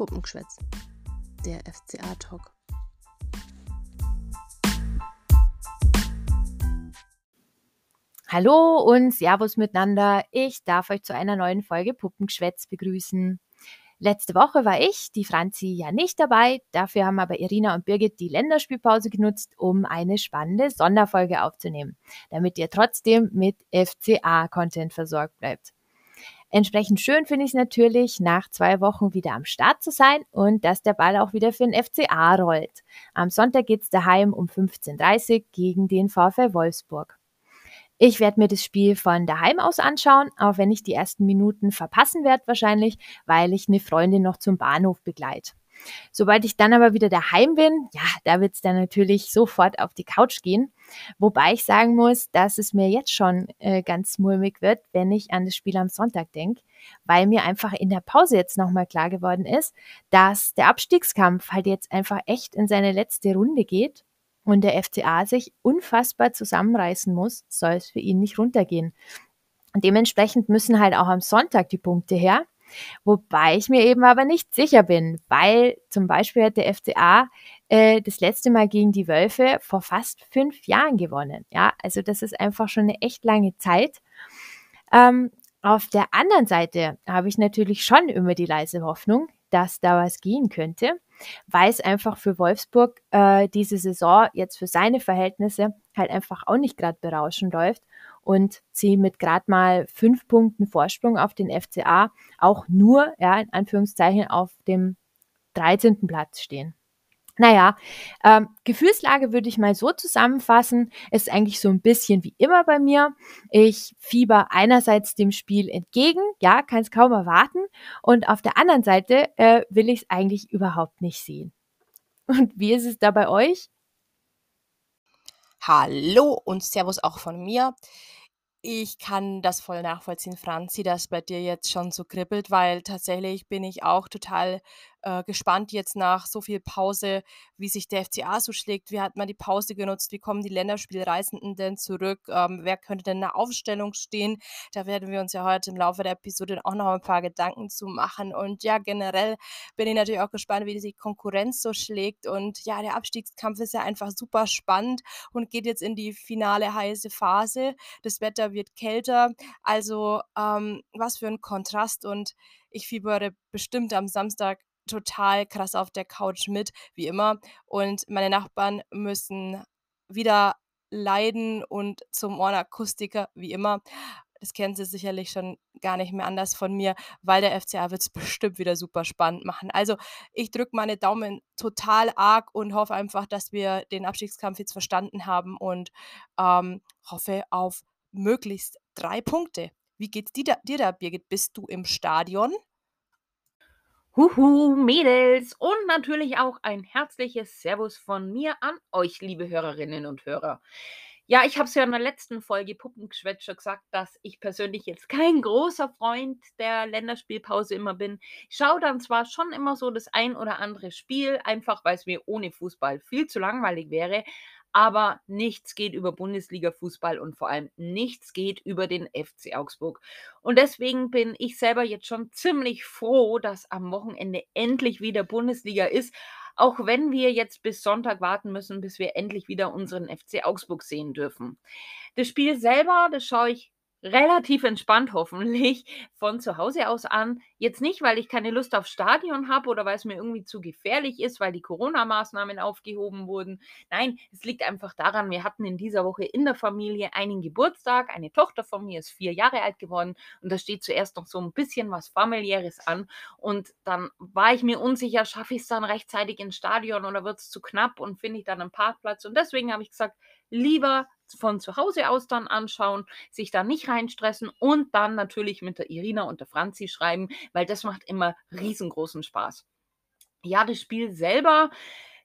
Puppengeschwätz, der FCA-Talk. Hallo und Servus miteinander. Ich darf euch zu einer neuen Folge Puppengeschwätz begrüßen. Letzte Woche war ich, die Franzi, ja nicht dabei. Dafür haben aber Irina und Birgit die Länderspielpause genutzt, um eine spannende Sonderfolge aufzunehmen, damit ihr trotzdem mit FCA-Content versorgt bleibt. Entsprechend schön finde ich es natürlich, nach zwei Wochen wieder am Start zu sein und dass der Ball auch wieder für den FCA rollt. Am Sonntag geht es daheim um 15.30 Uhr gegen den VfL Wolfsburg. Ich werde mir das Spiel von daheim aus anschauen, auch wenn ich die ersten Minuten verpassen werde wahrscheinlich, weil ich eine Freundin noch zum Bahnhof begleite. Sobald ich dann aber wieder daheim bin, ja, da wird es dann natürlich sofort auf die Couch gehen. Wobei ich sagen muss, dass es mir jetzt schon äh, ganz mulmig wird, wenn ich an das Spiel am Sonntag denke, weil mir einfach in der Pause jetzt nochmal klar geworden ist, dass der Abstiegskampf halt jetzt einfach echt in seine letzte Runde geht und der FCA sich unfassbar zusammenreißen muss, soll es für ihn nicht runtergehen. Und dementsprechend müssen halt auch am Sonntag die Punkte her. Wobei ich mir eben aber nicht sicher bin, weil zum Beispiel hat der FCA äh, das letzte Mal gegen die Wölfe vor fast fünf Jahren gewonnen. Ja, also das ist einfach schon eine echt lange Zeit. Ähm, auf der anderen Seite habe ich natürlich schon immer die leise Hoffnung, dass da was gehen könnte, weil es einfach für Wolfsburg äh, diese Saison jetzt für seine Verhältnisse halt einfach auch nicht gerade berauschend läuft und sie mit gerade mal fünf Punkten Vorsprung auf den FCA auch nur, ja, in Anführungszeichen, auf dem 13. Platz stehen. Naja, ähm, Gefühlslage würde ich mal so zusammenfassen, ist eigentlich so ein bisschen wie immer bei mir. Ich fieber einerseits dem Spiel entgegen, ja, kann es kaum erwarten, und auf der anderen Seite äh, will ich es eigentlich überhaupt nicht sehen. Und wie ist es da bei euch? Hallo und Servus auch von mir. Ich kann das voll nachvollziehen, Franzi, dass bei dir jetzt schon so kribbelt, weil tatsächlich bin ich auch total äh, gespannt jetzt nach so viel Pause, wie sich der FCA so schlägt. Wie hat man die Pause genutzt? Wie kommen die Länderspielreisenden denn zurück? Ähm, wer könnte denn in der Aufstellung stehen? Da werden wir uns ja heute im Laufe der Episode auch noch ein paar Gedanken zu machen. Und ja, generell bin ich natürlich auch gespannt, wie die Konkurrenz so schlägt. Und ja, der Abstiegskampf ist ja einfach super spannend und geht jetzt in die finale heiße Phase. Das Wetter wird kälter. Also ähm, was für ein Kontrast und ich fiebere bestimmt am Samstag total krass auf der Couch mit, wie immer. Und meine Nachbarn müssen wieder leiden und zum Ohrenakustiker, wie immer. Das kennen sie sicherlich schon gar nicht mehr anders von mir, weil der FCA wird es bestimmt wieder super spannend machen. Also ich drücke meine Daumen total arg und hoffe einfach, dass wir den Abstiegskampf jetzt verstanden haben und ähm, hoffe auf möglichst drei Punkte. Wie geht's dir da, dir da, Birgit? Bist du im Stadion? Huhu, Mädels und natürlich auch ein herzliches Servus von mir an euch, liebe Hörerinnen und Hörer. Ja, ich habe es ja in der letzten Folge Puppengeschwätz schon gesagt, dass ich persönlich jetzt kein großer Freund der Länderspielpause immer bin. Ich schaue dann zwar schon immer so das ein oder andere Spiel, einfach weil es mir ohne Fußball viel zu langweilig wäre, aber nichts geht über Bundesliga-Fußball und vor allem nichts geht über den FC Augsburg. Und deswegen bin ich selber jetzt schon ziemlich froh, dass am Wochenende endlich wieder Bundesliga ist, auch wenn wir jetzt bis Sonntag warten müssen, bis wir endlich wieder unseren FC Augsburg sehen dürfen. Das Spiel selber, das schaue ich relativ entspannt hoffentlich von zu Hause aus an. Jetzt nicht, weil ich keine Lust auf Stadion habe oder weil es mir irgendwie zu gefährlich ist, weil die Corona-Maßnahmen aufgehoben wurden. Nein, es liegt einfach daran, wir hatten in dieser Woche in der Familie einen Geburtstag. Eine Tochter von mir ist vier Jahre alt geworden und da steht zuerst noch so ein bisschen was familiäres an. Und dann war ich mir unsicher, schaffe ich es dann rechtzeitig ins Stadion oder wird es zu knapp und finde ich dann einen Parkplatz. Und deswegen habe ich gesagt, lieber von zu Hause aus dann anschauen, sich da nicht reinstressen und dann natürlich mit der Irina und der Franzi schreiben, weil das macht immer riesengroßen Spaß. Ja, das Spiel selber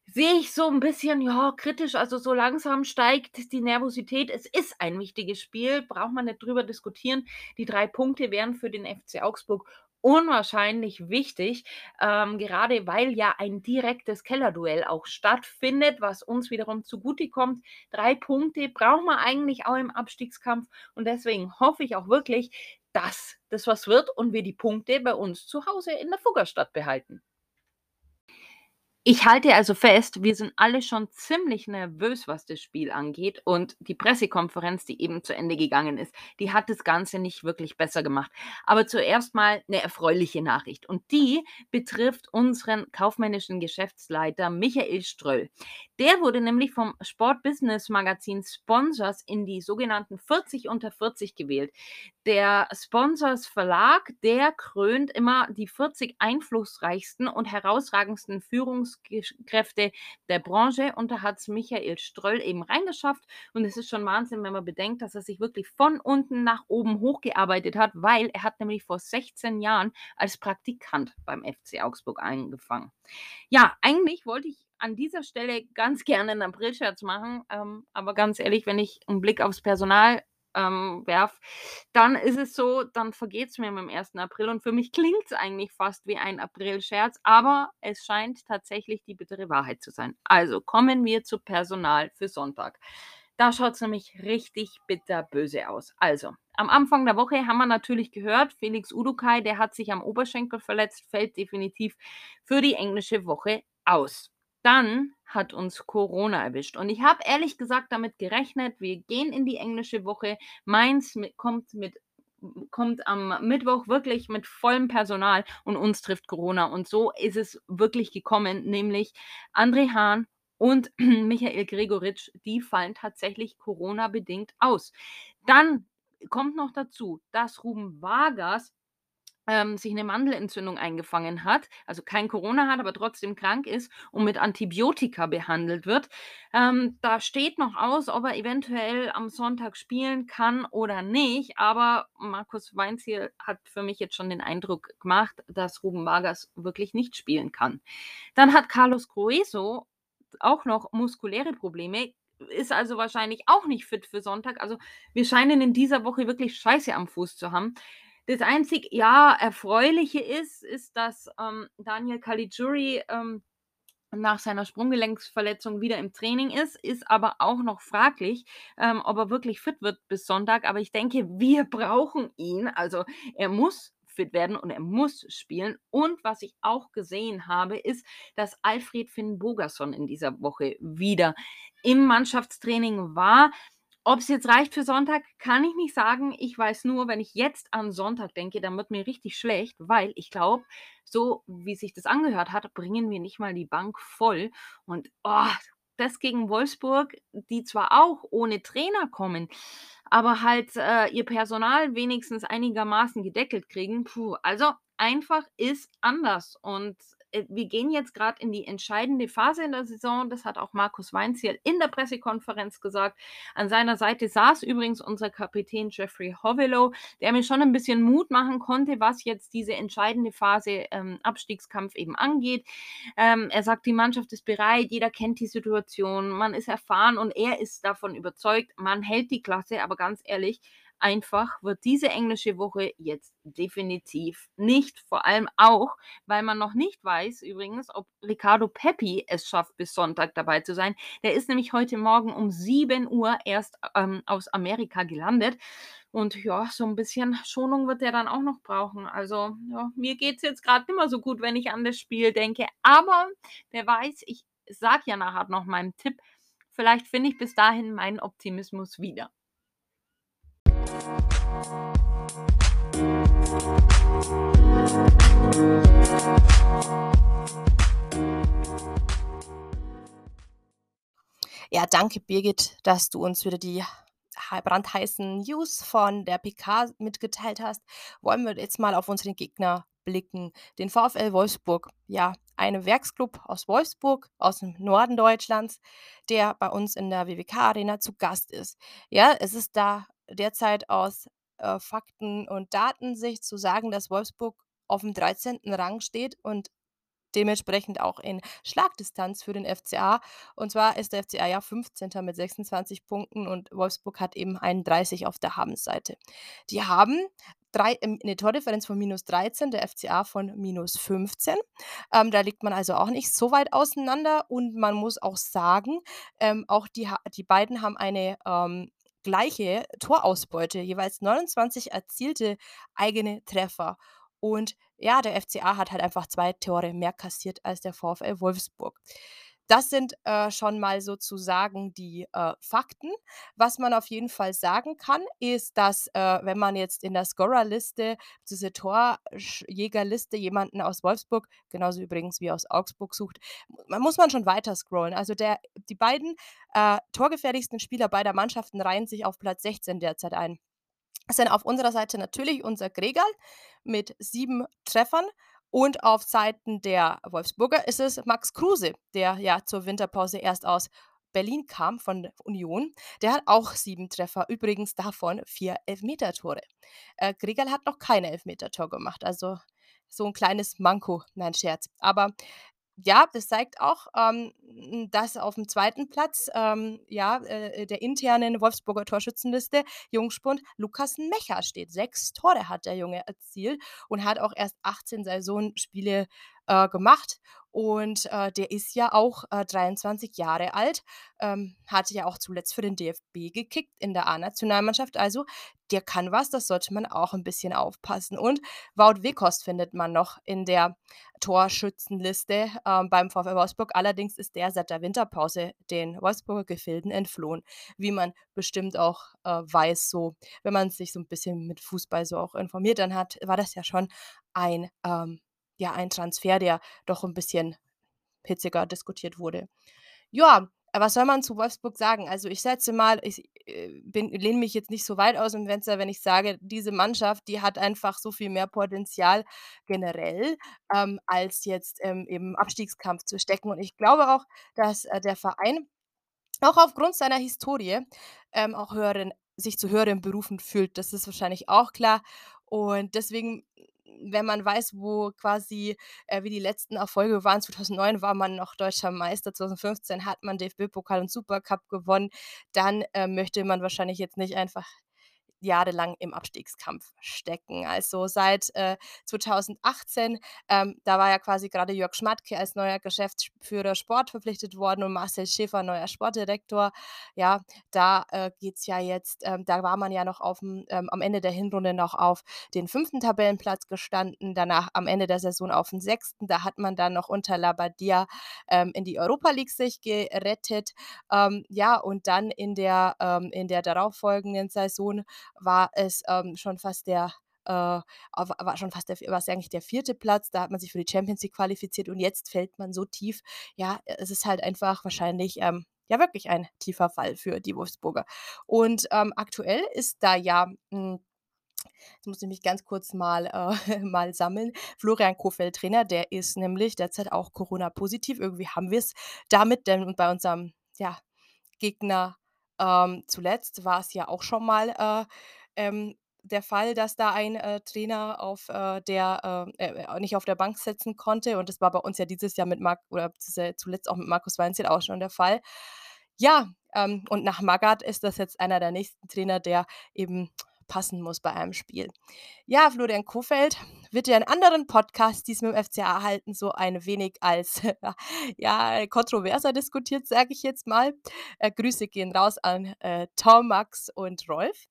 sehe ich so ein bisschen, ja, kritisch. Also so langsam steigt die Nervosität. Es ist ein wichtiges Spiel, braucht man nicht drüber diskutieren. Die drei Punkte wären für den FC Augsburg unwahrscheinlich wichtig, ähm, gerade weil ja ein direktes Kellerduell auch stattfindet, was uns wiederum zugutekommt. Drei Punkte brauchen wir eigentlich auch im Abstiegskampf und deswegen hoffe ich auch wirklich, dass das was wird und wir die Punkte bei uns zu Hause in der Fuggerstadt behalten. Ich halte also fest, wir sind alle schon ziemlich nervös, was das Spiel angeht. Und die Pressekonferenz, die eben zu Ende gegangen ist, die hat das Ganze nicht wirklich besser gemacht. Aber zuerst mal eine erfreuliche Nachricht. Und die betrifft unseren kaufmännischen Geschäftsleiter Michael Ströll. Der wurde nämlich vom Sport Business Magazin Sponsors in die sogenannten 40 unter 40 gewählt. Der Sponsors Verlag, der krönt immer die 40 einflussreichsten und herausragendsten Führungskräfte der Branche und da hat es Michael Ströll eben reingeschafft und es ist schon Wahnsinn, wenn man bedenkt, dass er sich wirklich von unten nach oben hochgearbeitet hat, weil er hat nämlich vor 16 Jahren als Praktikant beim FC Augsburg angefangen. Ja, eigentlich wollte ich an dieser Stelle ganz gerne einen April-Scherz machen, ähm, aber ganz ehrlich, wenn ich einen Blick aufs Personal ähm, werf, dann ist es so, dann vergeht es mir mit dem 1. April und für mich klingt es eigentlich fast wie ein April-Scherz, aber es scheint tatsächlich die bittere Wahrheit zu sein. Also kommen wir zu Personal für Sonntag. Da schaut es nämlich richtig bitterböse aus. Also, am Anfang der Woche haben wir natürlich gehört, Felix Udukai, der hat sich am Oberschenkel verletzt, fällt definitiv für die englische Woche aus. Dann hat uns Corona erwischt. Und ich habe ehrlich gesagt damit gerechnet, wir gehen in die englische Woche. Mainz mit, kommt mit kommt am Mittwoch wirklich mit vollem Personal und uns trifft Corona. Und so ist es wirklich gekommen, nämlich André Hahn und Michael Gregoritsch, die fallen tatsächlich Corona-bedingt aus. Dann kommt noch dazu, dass Ruben Vargas ähm, sich eine Mandelentzündung eingefangen hat, also kein Corona hat, aber trotzdem krank ist und mit Antibiotika behandelt wird. Ähm, da steht noch aus, ob er eventuell am Sonntag spielen kann oder nicht, aber Markus Weinziel hat für mich jetzt schon den Eindruck gemacht, dass Ruben Vargas wirklich nicht spielen kann. Dann hat Carlos Grueso auch noch muskuläre Probleme, ist also wahrscheinlich auch nicht fit für Sonntag. Also wir scheinen in dieser Woche wirklich Scheiße am Fuß zu haben. Das einzig, ja, Erfreuliche ist, ist, dass ähm, Daniel Caligiuri ähm, nach seiner Sprunggelenksverletzung wieder im Training ist, ist aber auch noch fraglich, ähm, ob er wirklich fit wird bis Sonntag. Aber ich denke, wir brauchen ihn. Also er muss fit werden und er muss spielen. Und was ich auch gesehen habe, ist, dass Alfred Finn Bogerson in dieser Woche wieder im Mannschaftstraining war. Ob es jetzt reicht für Sonntag, kann ich nicht sagen. Ich weiß nur, wenn ich jetzt an Sonntag denke, dann wird mir richtig schlecht, weil ich glaube, so wie sich das angehört hat, bringen wir nicht mal die Bank voll. Und oh, das gegen Wolfsburg, die zwar auch ohne Trainer kommen, aber halt äh, ihr Personal wenigstens einigermaßen gedeckelt kriegen. Puh, also einfach ist anders. Und wir gehen jetzt gerade in die entscheidende Phase in der Saison. Das hat auch Markus Weinziel in der Pressekonferenz gesagt. An seiner Seite saß übrigens unser Kapitän Jeffrey Hovelow, der mir schon ein bisschen Mut machen konnte, was jetzt diese entscheidende Phase ähm, Abstiegskampf eben angeht. Ähm, er sagt, die Mannschaft ist bereit, jeder kennt die Situation, man ist erfahren und er ist davon überzeugt, man hält die Klasse, aber ganz ehrlich, einfach wird diese englische Woche jetzt definitiv nicht. Vor allem auch, weil man noch nicht weiß, übrigens, ob Ricardo Peppi es schafft, bis Sonntag dabei zu sein. Der ist nämlich heute Morgen um 7 Uhr erst ähm, aus Amerika gelandet. Und ja, so ein bisschen Schonung wird er dann auch noch brauchen. Also, ja, mir geht es jetzt gerade immer so gut, wenn ich an das Spiel denke. Aber wer weiß, ich sage ja nachher noch meinen Tipp. Vielleicht finde ich bis dahin meinen Optimismus wieder. Ja, danke Birgit, dass du uns wieder die brandheißen News von der PK mitgeteilt hast. Wollen wir jetzt mal auf unseren Gegner blicken. Den VfL Wolfsburg. Ja, ein Werksclub aus Wolfsburg, aus dem Norden Deutschlands, der bei uns in der WWK Arena zu Gast ist. Ja, es ist da derzeit aus äh, Fakten- und Datensicht zu sagen, dass Wolfsburg auf dem 13. Rang steht und dementsprechend auch in Schlagdistanz für den FCA. Und zwar ist der FCA ja 15. mit 26 Punkten und Wolfsburg hat eben 31 auf der Habensseite. Die haben drei, ähm, eine Tordifferenz von minus 13, der FCA von minus 15. Ähm, da liegt man also auch nicht so weit auseinander und man muss auch sagen, ähm, auch die, die beiden haben eine ähm, gleiche Torausbeute, jeweils 29 erzielte eigene Treffer. Und ja, der FCA hat halt einfach zwei Tore mehr kassiert als der VfL Wolfsburg. Das sind äh, schon mal sozusagen die äh, Fakten. Was man auf jeden Fall sagen kann, ist, dass äh, wenn man jetzt in der Scorerliste, diese Torjägerliste jemanden aus Wolfsburg, genauso übrigens wie aus Augsburg sucht, muss man schon weiter scrollen. Also der, die beiden äh, torgefährlichsten Spieler beider Mannschaften reihen sich auf Platz 16 derzeit ein. Das sind auf unserer Seite natürlich unser Gregal mit sieben Treffern und auf Seiten der Wolfsburger ist es Max Kruse, der ja zur Winterpause erst aus Berlin kam von Union. Der hat auch sieben Treffer, übrigens davon vier Elfmeter-Tore. Äh, Gregal hat noch keine Elfmeter-Tor gemacht, also so ein kleines Manko, nein, Scherz. Aber ja, das zeigt auch, ähm, dass auf dem zweiten Platz ähm, ja, äh, der internen Wolfsburger Torschützenliste Jungspund Lukas Mecher steht. Sechs Tore hat der Junge erzielt und hat auch erst 18 Saisonspiele äh, gemacht. Und äh, der ist ja auch äh, 23 Jahre alt, ähm, hatte ja auch zuletzt für den DFB gekickt in der A-Nationalmannschaft. Also der kann was, das sollte man auch ein bisschen aufpassen. Und Wout Wekost findet man noch in der Torschützenliste ähm, beim VfL Wolfsburg. Allerdings ist der seit der Winterpause den Wolfsburger Gefilden entflohen, wie man bestimmt auch äh, weiß, so wenn man sich so ein bisschen mit Fußball so auch informiert, dann hat, war das ja schon ein ähm, ja, ein Transfer, der doch ein bisschen hitziger diskutiert wurde. Ja, was soll man zu Wolfsburg sagen? Also ich setze mal, ich äh, lehne mich jetzt nicht so weit aus dem Fenster, wenn ich sage, diese Mannschaft, die hat einfach so viel mehr Potenzial generell, ähm, als jetzt ähm, im Abstiegskampf zu stecken. Und ich glaube auch, dass äh, der Verein auch aufgrund seiner Historie ähm, auch höheren, sich zu höheren Berufen fühlt. Das ist wahrscheinlich auch klar. Und deswegen wenn man weiß, wo quasi, äh, wie die letzten Erfolge waren, 2009 war man noch deutscher Meister, 2015 hat man DFB-Pokal und Supercup gewonnen, dann äh, möchte man wahrscheinlich jetzt nicht einfach jahrelang im Abstiegskampf stecken. Also seit äh, 2018, ähm, da war ja quasi gerade Jörg Schmatke als neuer Geschäftsführer Sport verpflichtet worden und Marcel Schäfer neuer Sportdirektor. Ja, da äh, geht es ja jetzt, ähm, da war man ja noch auf dem, ähm, am Ende der Hinrunde noch auf den fünften Tabellenplatz gestanden, danach am Ende der Saison auf den sechsten. Da hat man dann noch unter Labadia ähm, in die Europa League sich gerettet. Ähm, ja, und dann in der, ähm, in der darauffolgenden Saison war es ähm, schon fast der äh, war schon fast der, war es eigentlich der vierte Platz. Da hat man sich für die Champions League qualifiziert und jetzt fällt man so tief. Ja, es ist halt einfach wahrscheinlich ähm, ja wirklich ein tiefer Fall für die Wolfsburger. Und ähm, aktuell ist da ja mh, hm, Jetzt muss ich mich ganz kurz mal, äh, mal sammeln. Florian Kofeld, Trainer, der ist nämlich derzeit auch Corona-positiv. Irgendwie haben wir es damit, denn bei unserem ja, Gegner ähm, zuletzt war es ja auch schon mal äh, ähm, der Fall, dass da ein äh, Trainer auf äh, der äh, äh, nicht auf der Bank sitzen konnte. Und das war bei uns ja dieses Jahr mit Marc oder zuletzt auch mit Markus Weinzel auch schon der Fall. Ja, ähm, und nach Magath ist das jetzt einer der nächsten Trainer, der eben passen muss bei einem Spiel. Ja, Florian Kofeld wird ja in anderen Podcasts, die es mit dem FCA halten, so ein wenig als ja, kontroverser diskutiert, sage ich jetzt mal. Äh, Grüße gehen raus an äh, Tom, Max und Rolf.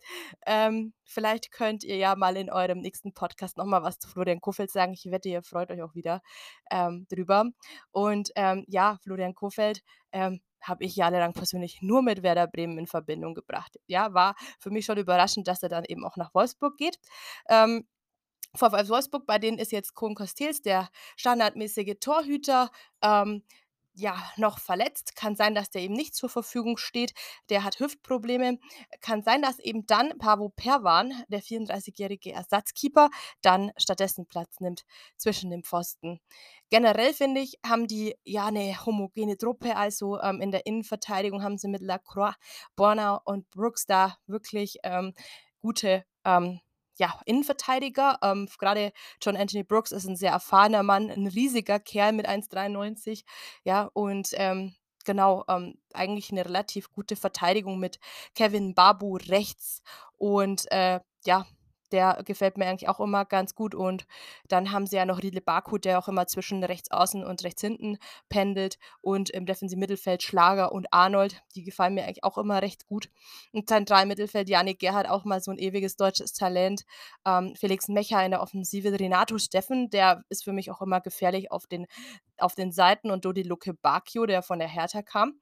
Ähm, vielleicht könnt ihr ja mal in eurem nächsten Podcast nochmal was zu Florian Kofeld sagen. Ich wette, ihr freut euch auch wieder ähm, drüber. Und ähm, ja, Florian Kofeld, ähm, habe ich jahrelang persönlich nur mit Werder Bremen in Verbindung gebracht. Ja, war für mich schon überraschend, dass er dann eben auch nach Wolfsburg geht. Ähm, VfL Wolfsburg, bei denen ist jetzt Kohn Kostels der standardmäßige Torhüter. Ähm, ja, noch verletzt. Kann sein, dass der eben nicht zur Verfügung steht. Der hat Hüftprobleme. Kann sein, dass eben dann Pavo Perwan, der 34-jährige Ersatzkeeper, dann stattdessen Platz nimmt zwischen den Pfosten. Generell finde ich, haben die ja eine homogene Truppe. Also ähm, in der Innenverteidigung haben sie mit Lacroix, Borna und Brooks da wirklich ähm, gute ähm, ja, Innenverteidiger. Ähm, Gerade John Anthony Brooks ist ein sehr erfahrener Mann, ein riesiger Kerl mit 1,93. Ja, und ähm, genau, ähm, eigentlich eine relativ gute Verteidigung mit Kevin Babu rechts und äh, ja, der gefällt mir eigentlich auch immer ganz gut. Und dann haben sie ja noch Riedle Baku, der auch immer zwischen rechts außen und rechts hinten pendelt. Und im defensiven Mittelfeld Schlager und Arnold, die gefallen mir eigentlich auch immer recht gut. Und zentral Mittelfeld Janik Gerhardt, auch mal so ein ewiges deutsches Talent. Ähm, Felix Mecher in der Offensive, Renato Steffen, der ist für mich auch immer gefährlich auf den, auf den Seiten und Dodi Luke Bacchio, der von der Hertha kam.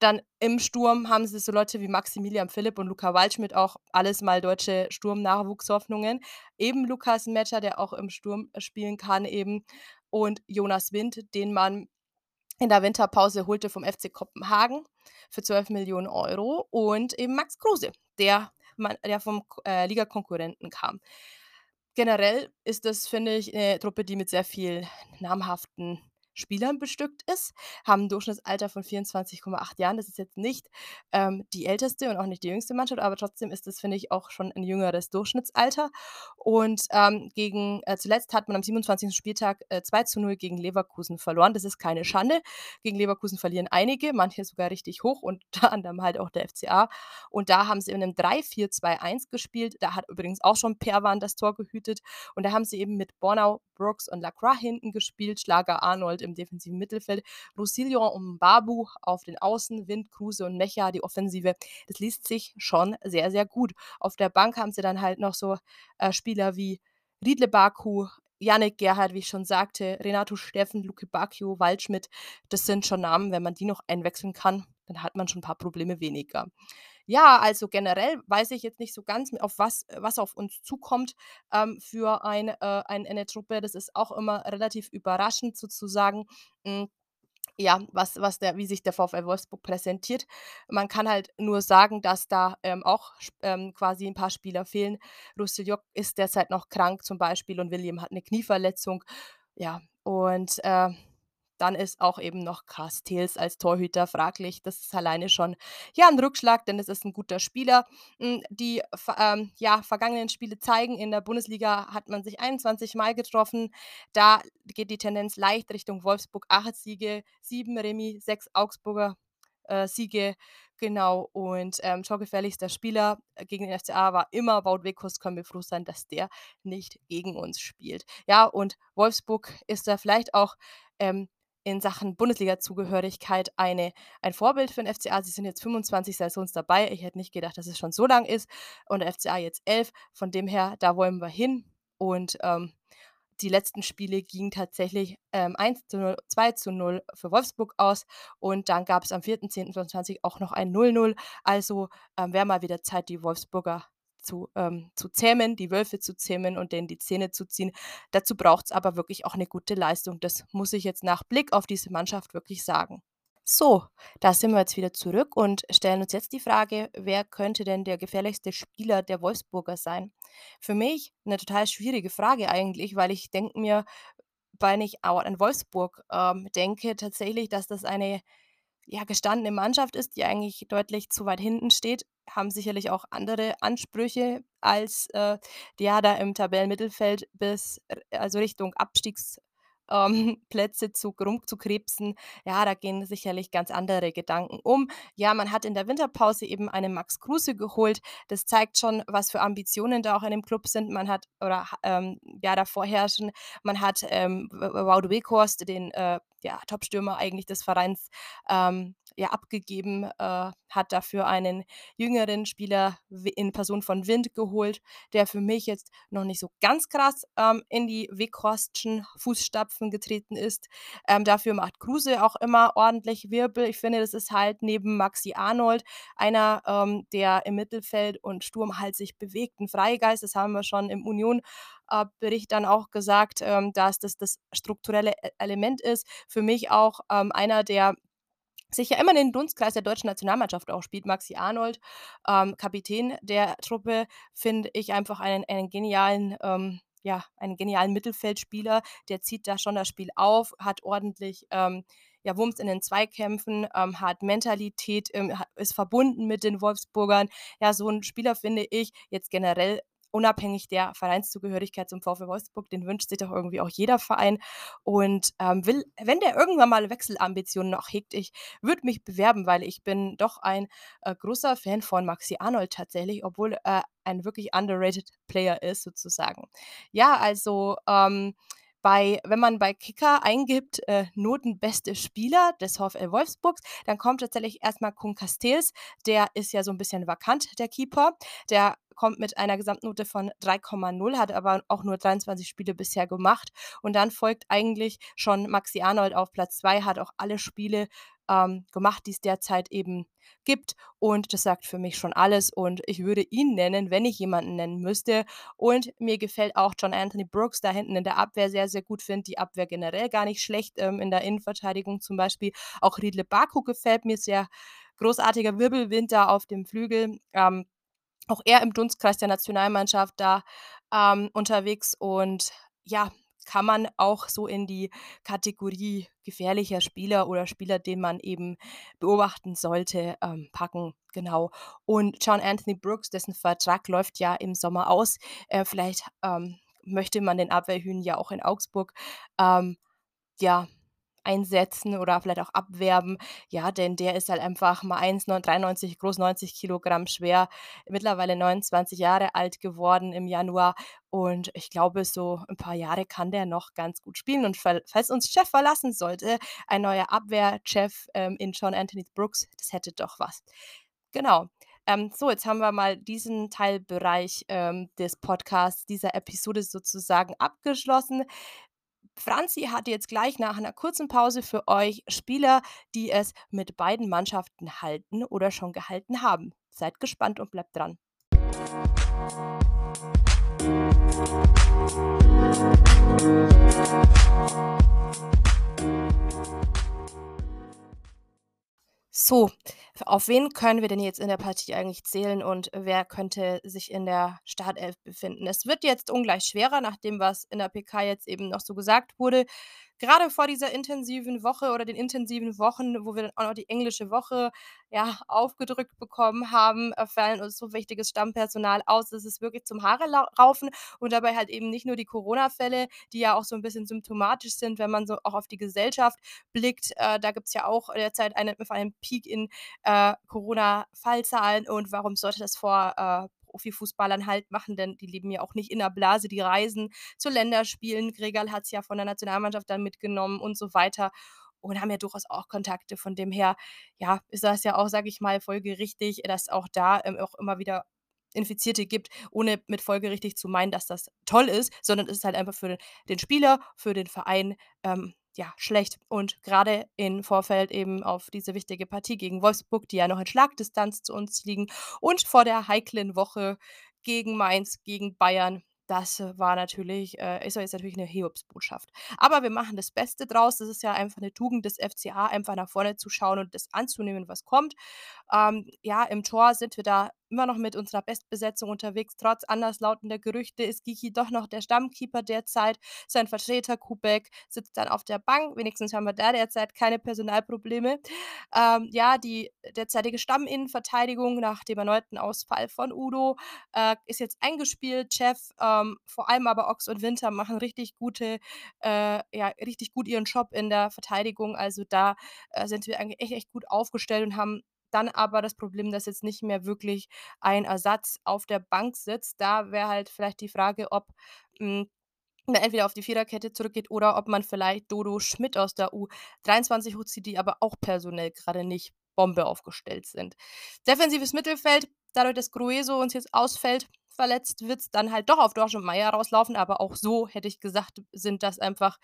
Dann im Sturm haben sie so Leute wie Maximilian Philipp und Luca Waldschmidt, auch alles mal deutsche Sturm-Nachwuchshoffnungen. Eben Lukas Metscher, der auch im Sturm spielen kann, eben. Und Jonas Wind, den man in der Winterpause holte vom FC Kopenhagen für 12 Millionen Euro. Und eben Max Kruse, der, der vom äh, Ligakonkurrenten kam. Generell ist das, finde ich, eine Truppe, die mit sehr viel namhaften Spielern bestückt ist, haben ein Durchschnittsalter von 24,8 Jahren. Das ist jetzt nicht ähm, die älteste und auch nicht die jüngste Mannschaft, aber trotzdem ist das, finde ich, auch schon ein jüngeres Durchschnittsalter. Und ähm, gegen, äh, zuletzt hat man am 27. Spieltag äh, 2 zu 0 gegen Leverkusen verloren. Das ist keine Schande. Gegen Leverkusen verlieren einige, manche sogar richtig hoch, unter anderem halt auch der FCA. Und da haben sie in einem 3-4-2-1 gespielt. Da hat übrigens auch schon Perwan das Tor gehütet. Und da haben sie eben mit Bornau, Brooks und Lacroix hinten gespielt, Schlager Arnold im defensiven Mittelfeld, Roussillon und Babu auf den Außen, Wind, Kruse und Mecha die Offensive. Das liest sich schon sehr, sehr gut. Auf der Bank haben sie dann halt noch so äh, Spieler wie Riedle Baku, Yannick Gerhard, wie ich schon sagte, Renato Steffen, Luke Bacchio, Waldschmidt, das sind schon Namen, wenn man die noch einwechseln kann, dann hat man schon ein paar Probleme weniger. Ja, also generell weiß ich jetzt nicht so ganz, auf was, was auf uns zukommt ähm, für ein, äh, ein, eine Truppe. Das ist auch immer relativ überraschend sozusagen. Hm, ja, was, was der, wie sich der VfL Wolfsburg präsentiert. Man kann halt nur sagen, dass da ähm, auch ähm, quasi ein paar Spieler fehlen. Roussillon ist derzeit noch krank zum Beispiel und William hat eine Knieverletzung. Ja, und äh, dann ist auch eben noch Castells als Torhüter fraglich. Das ist alleine schon ja ein Rückschlag, denn es ist ein guter Spieler. Hm, die ähm, ja, vergangenen Spiele zeigen, in der Bundesliga hat man sich 21 Mal getroffen. Da geht die Tendenz leicht Richtung Wolfsburg. Acht Siege, sieben Remis, sechs Augsburger äh, Siege. Genau, und ähm, torgefährlichster Spieler äh, gegen den FCA war immer Wout Weghorst. Können wir froh sein, dass der nicht gegen uns spielt. Ja, und Wolfsburg ist da vielleicht auch ähm, in Sachen Bundesliga-Zugehörigkeit eine, ein Vorbild für den FCA. Sie sind jetzt 25 Saisons dabei. Ich hätte nicht gedacht, dass es schon so lang ist. Und der FCA jetzt 11. Von dem her, da wollen wir hin. Und ähm, die letzten Spiele gingen tatsächlich ähm, 1 zu 0, 2 zu 0 für Wolfsburg aus. Und dann gab es am 4.10.2020 auch noch ein 0-0. Also ähm, wäre mal wieder Zeit, die Wolfsburger zu, ähm, zu zähmen, die Wölfe zu zähmen und denen die Zähne zu ziehen. Dazu braucht es aber wirklich auch eine gute Leistung. Das muss ich jetzt nach Blick auf diese Mannschaft wirklich sagen. So, da sind wir jetzt wieder zurück und stellen uns jetzt die Frage, wer könnte denn der gefährlichste Spieler der Wolfsburger sein? Für mich eine total schwierige Frage eigentlich, weil ich denke mir, wenn ich an Wolfsburg ähm, denke, tatsächlich, dass das eine ja, gestandene Mannschaft ist, die eigentlich deutlich zu weit hinten steht, haben sicherlich auch andere Ansprüche als äh, ja da im Tabellenmittelfeld bis also Richtung Abstiegs ähm, Plätze zu, rumzukrebsen, ja, da gehen sicherlich ganz andere Gedanken um. Ja, man hat in der Winterpause eben einen Max Kruse geholt. Das zeigt schon, was für Ambitionen da auch in dem Club sind. Man hat, oder ähm, ja, da vorherrschen, man hat ähm, Wout Weghorst, den äh, ja, Topstürmer eigentlich des Vereins, ähm, ja, abgegeben, äh, hat dafür einen jüngeren Spieler in Person von Wind geholt, der für mich jetzt noch nicht so ganz krass ähm, in die Weghorstschen Fußstapfen getreten ist. Ähm, dafür macht Kruse auch immer ordentlich Wirbel. Ich finde, das ist halt neben Maxi Arnold einer, ähm, der im Mittelfeld und Sturm halt sich bewegt, ein Freigeist. Das haben wir schon im Union Bericht dann auch gesagt, ähm, dass das das strukturelle e-, Element ist. Für mich auch ähm, einer, der sich ja immer in den Dunstkreis der deutschen Nationalmannschaft auch spielt. Maxi Arnold, ähm, Kapitän der Truppe, finde ich einfach einen, einen genialen, ähm, ja, einen genialen Mittelfeldspieler. Der zieht da schon das Spiel auf, hat ordentlich ähm, ja, Wumms in den Zweikämpfen, ähm, hat Mentalität, ähm, ist verbunden mit den Wolfsburgern. Ja, so ein Spieler finde ich jetzt generell unabhängig der Vereinszugehörigkeit zum VfL Wolfsburg, den wünscht sich doch irgendwie auch jeder Verein und ähm, will, wenn der irgendwann mal Wechselambitionen noch hegt, ich würde mich bewerben, weil ich bin doch ein äh, großer Fan von Maxi Arnold tatsächlich, obwohl er ein wirklich underrated Player ist sozusagen. Ja, also ähm, bei, wenn man bei Kicker eingibt, äh, Notenbeste Spieler des VfL Wolfsburgs, dann kommt tatsächlich erstmal Kun Castells. Der ist ja so ein bisschen vakant, der Keeper. Der kommt mit einer Gesamtnote von 3,0, hat aber auch nur 23 Spiele bisher gemacht. Und dann folgt eigentlich schon Maxi Arnold auf Platz 2, hat auch alle Spiele ähm, gemacht, die es derzeit eben gibt. Und das sagt für mich schon alles. Und ich würde ihn nennen, wenn ich jemanden nennen müsste. Und mir gefällt auch John Anthony Brooks da hinten in der Abwehr sehr, sehr gut. Finde die Abwehr generell gar nicht schlecht. Ähm, in der Innenverteidigung zum Beispiel. Auch Riedle Baku gefällt mir sehr. Großartiger Wirbelwind da auf dem Flügel. Ähm, auch er im Dunstkreis der Nationalmannschaft da ähm, unterwegs und ja, kann man auch so in die Kategorie gefährlicher Spieler oder Spieler, den man eben beobachten sollte, ähm, packen. Genau. Und John Anthony Brooks, dessen Vertrag läuft ja im Sommer aus. Äh, vielleicht ähm, möchte man den Abwehrhühn ja auch in Augsburg ähm, ja, einsetzen oder vielleicht auch abwerben. Ja, denn der ist halt einfach mal 1,93 groß, 90 Kilogramm schwer, mittlerweile 29 Jahre alt geworden im Januar. Und ich glaube, so ein paar Jahre kann der noch ganz gut spielen. Und falls uns Chef verlassen sollte, ein neuer Abwehrchef ähm, in John Anthony Brooks, das hätte doch was. Genau. Ähm, so, jetzt haben wir mal diesen Teilbereich ähm, des Podcasts, dieser Episode sozusagen abgeschlossen. Franzi hat jetzt gleich nach einer kurzen Pause für euch Spieler, die es mit beiden Mannschaften halten oder schon gehalten haben. Seid gespannt und bleibt dran. So, auf wen können wir denn jetzt in der Partie eigentlich zählen und wer könnte sich in der Startelf befinden? Es wird jetzt ungleich schwerer, nachdem was in der PK jetzt eben noch so gesagt wurde gerade vor dieser intensiven Woche oder den intensiven Wochen, wo wir dann auch noch die englische Woche ja, aufgedrückt bekommen haben, äh, fallen uns so wichtiges Stammpersonal aus. Es ist wirklich zum Haare raufen und dabei halt eben nicht nur die Corona-Fälle, die ja auch so ein bisschen symptomatisch sind, wenn man so auch auf die Gesellschaft blickt. Äh, da gibt es ja auch derzeit eine, einen Peak in äh, Corona-Fallzahlen und warum sollte das vor äh, Profifußballern halt machen, denn die leben ja auch nicht in der Blase, die reisen zu Länderspielen. Gregal hat es ja von der Nationalmannschaft dann mitgenommen und so weiter und haben ja durchaus auch Kontakte. Von dem her, ja, ist das ja auch, sage ich mal, folgerichtig, dass auch da ähm, auch immer wieder Infizierte gibt, ohne mit folgerichtig zu meinen, dass das toll ist, sondern es ist halt einfach für den Spieler, für den Verein ähm, ja, schlecht. Und gerade in Vorfeld eben auf diese wichtige Partie gegen Wolfsburg, die ja noch in Schlagdistanz zu uns liegen, und vor der heiklen Woche gegen Mainz, gegen Bayern. Das war natürlich, äh, ist jetzt natürlich eine Hiobsbotschaft. Aber wir machen das Beste draus. Das ist ja einfach eine Tugend des FCA, einfach nach vorne zu schauen und das anzunehmen, was kommt. Ähm, ja, im Tor sind wir da immer noch mit unserer Bestbesetzung unterwegs. Trotz anderslautender Gerüchte ist Giki doch noch der Stammkeeper derzeit. Sein Vertreter Kubek sitzt dann auf der Bank. Wenigstens haben wir da derzeit keine Personalprobleme. Ähm, ja, die derzeitige Stamminnenverteidigung nach dem erneuten Ausfall von Udo äh, ist jetzt eingespielt. Chef, ähm, vor allem aber Ochs und Winter machen richtig gute, äh, ja, richtig gut ihren Job in der Verteidigung. Also da äh, sind wir eigentlich echt, echt gut aufgestellt und haben dann aber das Problem, dass jetzt nicht mehr wirklich ein Ersatz auf der Bank sitzt. Da wäre halt vielleicht die Frage, ob hm, man entweder auf die Viererkette zurückgeht oder ob man vielleicht Dodo Schmidt aus der U23 hochzieht, die aber auch personell gerade nicht Bombe aufgestellt sind. Defensives Mittelfeld, dadurch, dass Grueso uns jetzt ausfällt, verletzt, wird es dann halt doch auf Dorsch und Meier rauslaufen. Aber auch so hätte ich gesagt, sind das einfach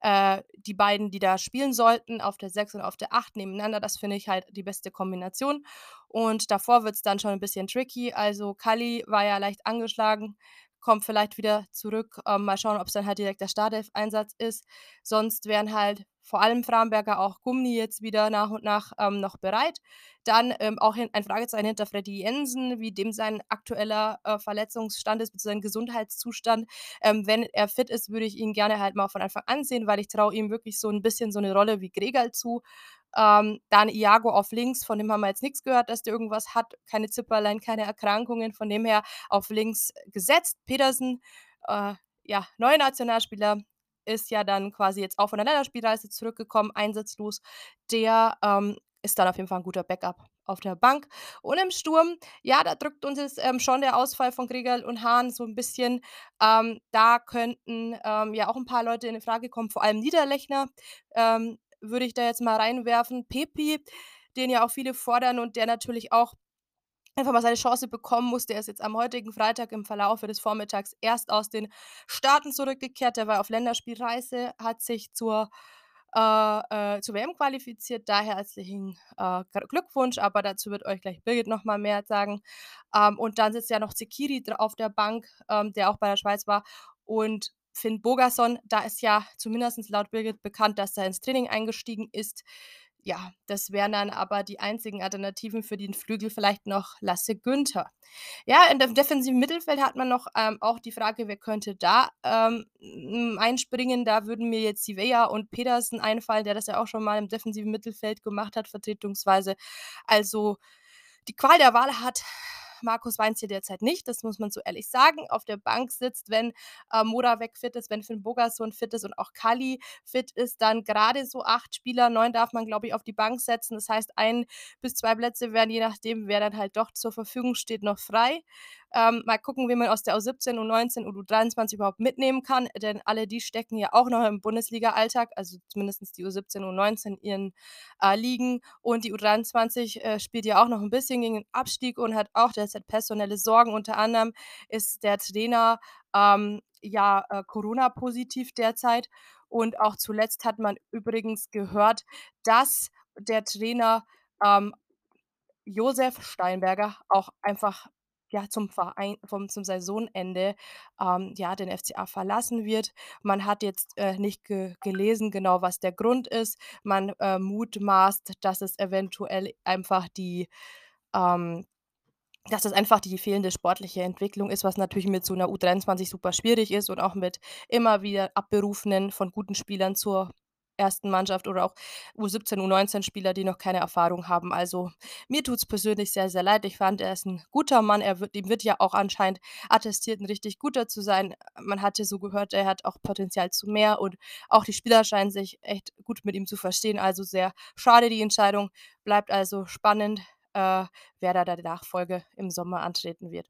äh, die beiden, die da spielen sollten, auf der 6 und auf der 8 nebeneinander. Das finde ich halt die beste Kombination. Und davor wird es dann schon ein bisschen tricky. Also Kali war ja leicht angeschlagen, kommt vielleicht wieder zurück. Ähm, mal schauen, ob es dann halt direkt der Startelf-Einsatz ist. Sonst wären halt vor allem Framberger, auch Gummi jetzt wieder nach und nach ähm, noch bereit. Dann ähm, auch ein Fragezeichen hinter Freddy Jensen, wie dem sein aktueller äh, Verletzungsstand ist, sein Gesundheitszustand. Ähm, wenn er fit ist, würde ich ihn gerne halt mal von Anfang an sehen, weil ich traue ihm wirklich so ein bisschen so eine Rolle wie Gregal zu. Ähm, dann Iago auf links, von dem haben wir jetzt nichts gehört, dass der irgendwas hat. Keine Zipperlein, keine Erkrankungen. Von dem her auf links gesetzt. Petersen, äh, ja, neuer Nationalspieler, ist ja dann quasi jetzt auch von der Länderspielreise zurückgekommen, einsatzlos. Der ähm, ist dann auf jeden Fall ein guter Backup auf der Bank. Und im Sturm, ja, da drückt uns jetzt ähm, schon der Ausfall von Gregal und Hahn so ein bisschen. Ähm, da könnten ähm, ja auch ein paar Leute in Frage kommen, vor allem Niederlechner ähm, würde ich da jetzt mal reinwerfen. Pepi, den ja auch viele fordern und der natürlich auch einfach mal seine Chance bekommen muss. Der ist jetzt am heutigen Freitag im Verlauf des Vormittags erst aus den Staaten zurückgekehrt. Der war auf Länderspielreise, hat sich zur, äh, äh, zur WM qualifiziert. Daher herzlichen äh, Glückwunsch, aber dazu wird euch gleich Birgit nochmal mehr sagen. Ähm, und dann sitzt ja noch Zekiri auf der Bank, ähm, der auch bei der Schweiz war. Und Finn Bogason, da ist ja zumindest laut Birgit bekannt, dass er ins Training eingestiegen ist ja, das wären dann aber die einzigen Alternativen für den Flügel vielleicht noch Lasse Günther. Ja, in dem defensiven Mittelfeld hat man noch ähm, auch die Frage, wer könnte da ähm, einspringen. Da würden mir jetzt Sivea und Pedersen einfallen, der das ja auch schon mal im defensiven Mittelfeld gemacht hat, vertretungsweise. Also die Qual der Wahl hat Markus Weinz hier derzeit nicht, das muss man so ehrlich sagen, auf der Bank sitzt, wenn äh, Moda weg fit ist, wenn Finn Bogason fit ist und auch Kali fit ist, dann gerade so acht Spieler, neun darf man, glaube ich, auf die Bank setzen. Das heißt, ein bis zwei Plätze werden, je nachdem, wer dann halt doch zur Verfügung steht, noch frei. Ähm, mal gucken, wie man aus der U17, U19 und U23 überhaupt mitnehmen kann, denn alle die stecken ja auch noch im Bundesliga-Alltag, also zumindest die U17, U19 ihren äh, Ligen und die U23 äh, spielt ja auch noch ein bisschen gegen den Abstieg und hat auch derzeit personelle Sorgen. Unter anderem ist der Trainer ähm, ja äh, Corona-positiv derzeit und auch zuletzt hat man übrigens gehört, dass der Trainer ähm, Josef Steinberger auch einfach ja, zum Verein vom zum Saisonende, ähm, ja, den FCA verlassen wird. Man hat jetzt, äh, nicht ge gelesen genau, was der Grund ist. Man, äh, mutmaßt, dass es eventuell einfach die, ähm dass es einfach die fehlende sportliche Entwicklung ist, was natürlich mit so einer U23 super schwierig ist und auch mit immer wieder Abberufenen von guten Spielern zur ersten Mannschaft oder auch U17, U19-Spieler, die noch keine Erfahrung haben. Also mir tut es persönlich sehr, sehr leid. Ich fand, er ist ein guter Mann. Er wird, ihm wird ja auch anscheinend attestiert, ein richtig guter zu sein. Man hatte so gehört, er hat auch Potenzial zu mehr und auch die Spieler scheinen sich echt gut mit ihm zu verstehen. Also sehr schade die Entscheidung. Bleibt also spannend, äh, wer da der Nachfolge im Sommer antreten wird.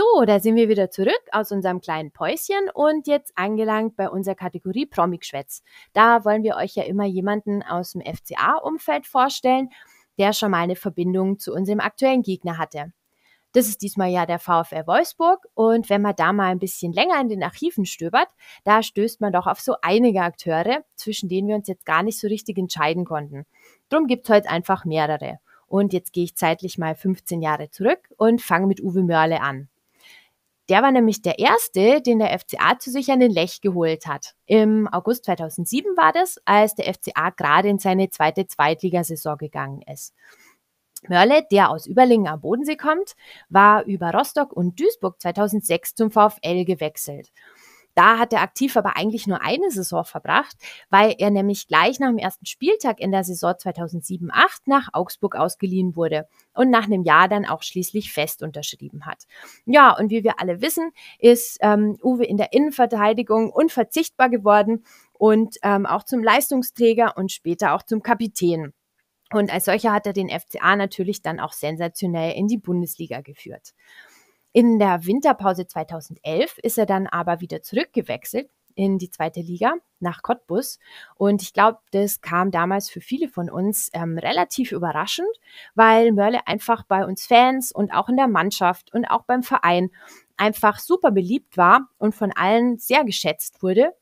So, da sind wir wieder zurück aus unserem kleinen Päuschen und jetzt angelangt bei unserer Kategorie Promi-Geschwätz. Da wollen wir euch ja immer jemanden aus dem FCA-Umfeld vorstellen, der schon mal eine Verbindung zu unserem aktuellen Gegner hatte. Das ist diesmal ja der VfR Wolfsburg und wenn man da mal ein bisschen länger in den Archiven stöbert, da stößt man doch auf so einige Akteure, zwischen denen wir uns jetzt gar nicht so richtig entscheiden konnten. Drum gibt's heute einfach mehrere. Und jetzt gehe ich zeitlich mal 15 Jahre zurück und fange mit Uwe Mörle an. Der war nämlich der erste, den der FCA zu sich an den Lech geholt hat. Im August 2007 war das, als der FCA gerade in seine zweite Zweitligasaison gegangen ist. Mörle, der aus Überlingen am Bodensee kommt, war über Rostock und Duisburg 2006 zum VfL gewechselt. Da hat er aktiv aber eigentlich nur eine Saison verbracht, weil er nämlich gleich nach dem ersten Spieltag in der Saison 2007-8 nach Augsburg ausgeliehen wurde und nach einem Jahr dann auch schließlich fest unterschrieben hat. Ja, und wie wir alle wissen, ist ähm, Uwe in der Innenverteidigung unverzichtbar geworden und ähm, auch zum Leistungsträger und später auch zum Kapitän. Und als solcher hat er den FCA natürlich dann auch sensationell in die Bundesliga geführt. In der Winterpause 2011 ist er dann aber wieder zurückgewechselt in die zweite Liga nach Cottbus. Und ich glaube, das kam damals für viele von uns ähm, relativ überraschend, weil Mörle einfach bei uns Fans und auch in der Mannschaft und auch beim Verein einfach super beliebt war und von allen sehr geschätzt wurde.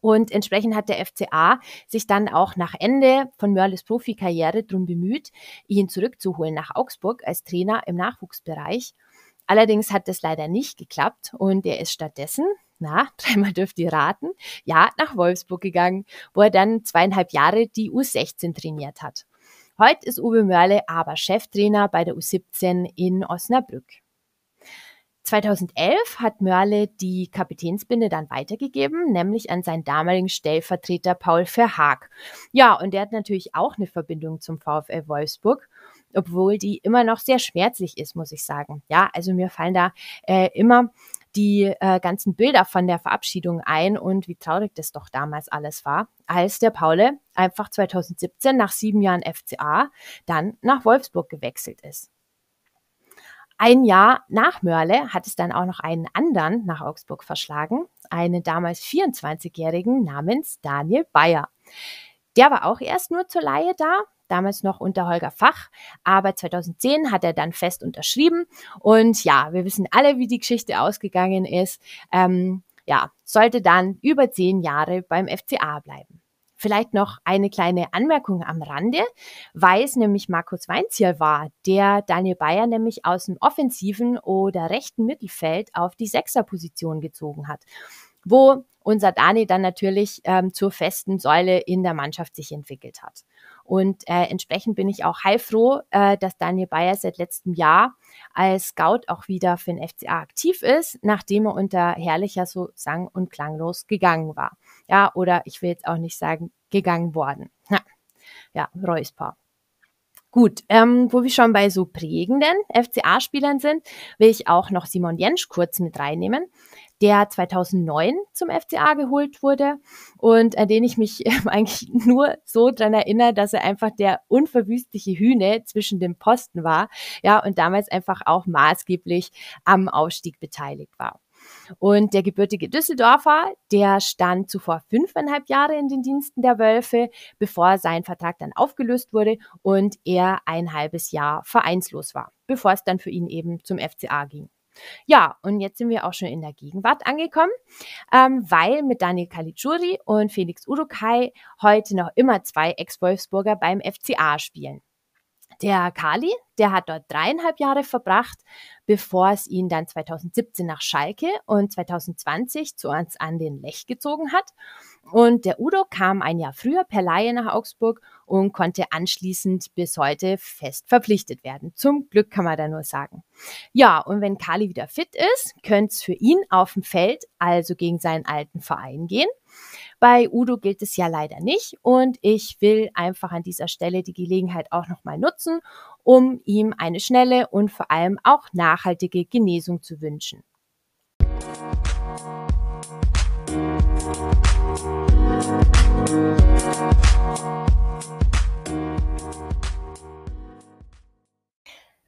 Und entsprechend hat der FCA sich dann auch nach Ende von Mörles Profikarriere darum bemüht, ihn zurückzuholen nach Augsburg als Trainer im Nachwuchsbereich. Allerdings hat das leider nicht geklappt und er ist stattdessen, na, dreimal dürft ihr raten, ja, nach Wolfsburg gegangen, wo er dann zweieinhalb Jahre die U16 trainiert hat. Heute ist Uwe Mörle aber Cheftrainer bei der U17 in Osnabrück. 2011 hat Mörle die Kapitänsbinde dann weitergegeben, nämlich an seinen damaligen Stellvertreter Paul Verhaag. Ja, und der hat natürlich auch eine Verbindung zum VfL Wolfsburg, obwohl die immer noch sehr schmerzlich ist, muss ich sagen. Ja, also mir fallen da äh, immer die äh, ganzen Bilder von der Verabschiedung ein und wie traurig das doch damals alles war, als der Paule einfach 2017 nach sieben Jahren FCA dann nach Wolfsburg gewechselt ist. Ein Jahr nach Mörle hat es dann auch noch einen anderen nach Augsburg verschlagen, einen damals 24-Jährigen namens Daniel Bayer. Der war auch erst nur zur Laie da, damals noch unter Holger Fach, aber 2010 hat er dann fest unterschrieben und ja, wir wissen alle, wie die Geschichte ausgegangen ist. Ähm, ja, sollte dann über zehn Jahre beim FCA bleiben. Vielleicht noch eine kleine Anmerkung am Rande, weil es nämlich Markus Weinziel war, der Daniel Bayer nämlich aus dem offensiven oder rechten Mittelfeld auf die Sechserposition gezogen hat, wo unser Dani dann natürlich ähm, zur festen Säule in der Mannschaft sich entwickelt hat. Und äh, entsprechend bin ich auch heilfroh, äh, dass Daniel Bayer seit letztem Jahr als Scout auch wieder für den FCA aktiv ist, nachdem er unter Herrlicher so sang- und klanglos gegangen war. Ja, oder ich will jetzt auch nicht sagen, gegangen worden. Ja, Räusper. Gut, ähm, wo wir schon bei so prägenden FCA-Spielern sind, will ich auch noch Simon Jensch kurz mit reinnehmen, der 2009 zum FCA geholt wurde und an den ich mich eigentlich nur so dran erinnere, dass er einfach der unverwüstliche Hühne zwischen den Posten war, ja, und damals einfach auch maßgeblich am Aufstieg beteiligt war. Und der gebürtige Düsseldorfer, der stand zuvor fünfeinhalb Jahre in den Diensten der Wölfe, bevor sein Vertrag dann aufgelöst wurde und er ein halbes Jahr vereinslos war, bevor es dann für ihn eben zum FCA ging. Ja, und jetzt sind wir auch schon in der Gegenwart angekommen, ähm, weil mit Daniel Caligiuri und Felix Urukai heute noch immer zwei Ex-Wolfsburger beim FCA spielen. Der Kali, der hat dort dreieinhalb Jahre verbracht, bevor es ihn dann 2017 nach Schalke und 2020 zu uns an den Lech gezogen hat. Und der Udo kam ein Jahr früher per Laie nach Augsburg und konnte anschließend bis heute fest verpflichtet werden. Zum Glück kann man da nur sagen. Ja, und wenn Kali wieder fit ist, könnte es für ihn auf dem Feld, also gegen seinen alten Verein gehen. Bei Udo gilt es ja leider nicht und ich will einfach an dieser Stelle die Gelegenheit auch nochmal nutzen, um ihm eine schnelle und vor allem auch nachhaltige Genesung zu wünschen.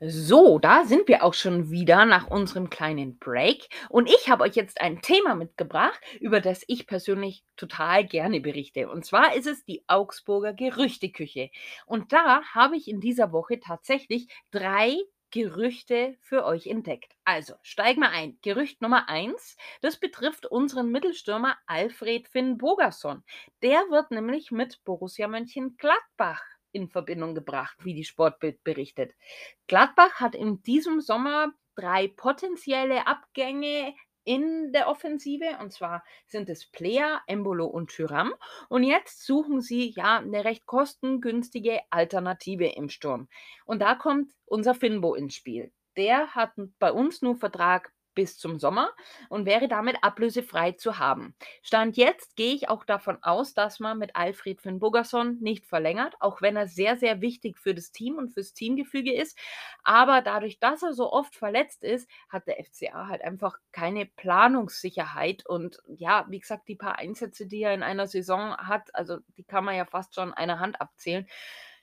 So, da sind wir auch schon wieder nach unserem kleinen Break. Und ich habe euch jetzt ein Thema mitgebracht, über das ich persönlich total gerne berichte. Und zwar ist es die Augsburger Gerüchteküche. Und da habe ich in dieser Woche tatsächlich drei Gerüchte für euch entdeckt. Also, steigen wir ein. Gerücht Nummer eins, das betrifft unseren Mittelstürmer Alfred Finn Bogerson. Der wird nämlich mit Borussia Mönchengladbach in Verbindung gebracht, wie die Sportbild berichtet. Gladbach hat in diesem Sommer drei potenzielle Abgänge in der Offensive und zwar sind es Player, Embolo und Tyram und jetzt suchen sie ja eine recht kostengünstige Alternative im Sturm und da kommt unser Finbo ins Spiel. Der hat bei uns nur Vertrag bis zum Sommer und wäre damit ablösefrei zu haben. Stand jetzt gehe ich auch davon aus, dass man mit Alfred Finn Bogerson nicht verlängert, auch wenn er sehr, sehr wichtig für das Team und fürs Teamgefüge ist. Aber dadurch, dass er so oft verletzt ist, hat der FCA halt einfach keine Planungssicherheit. Und ja, wie gesagt, die paar Einsätze, die er in einer Saison hat, also die kann man ja fast schon einer Hand abzählen.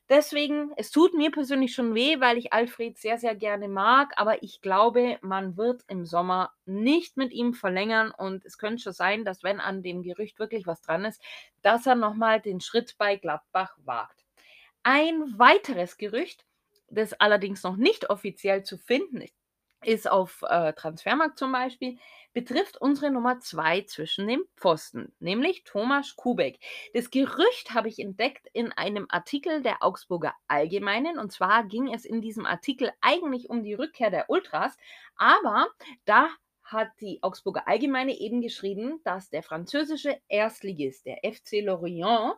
Deswegen, es tut mir persönlich schon weh, weil ich Alfred sehr, sehr gerne mag, aber ich glaube, man wird im Sommer nicht mit ihm verlängern und es könnte schon sein, dass wenn an dem Gerücht wirklich was dran ist, dass er nochmal den Schritt bei Gladbach wagt. Ein weiteres Gerücht, das allerdings noch nicht offiziell zu finden ist auf äh, Transfermarkt zum Beispiel, betrifft unsere Nummer zwei zwischen den Pfosten, nämlich Thomas Kubek. Das Gerücht habe ich entdeckt in einem Artikel der Augsburger Allgemeinen und zwar ging es in diesem Artikel eigentlich um die Rückkehr der Ultras, aber da hat die Augsburger Allgemeine eben geschrieben, dass der französische Erstligist, der FC Lorient,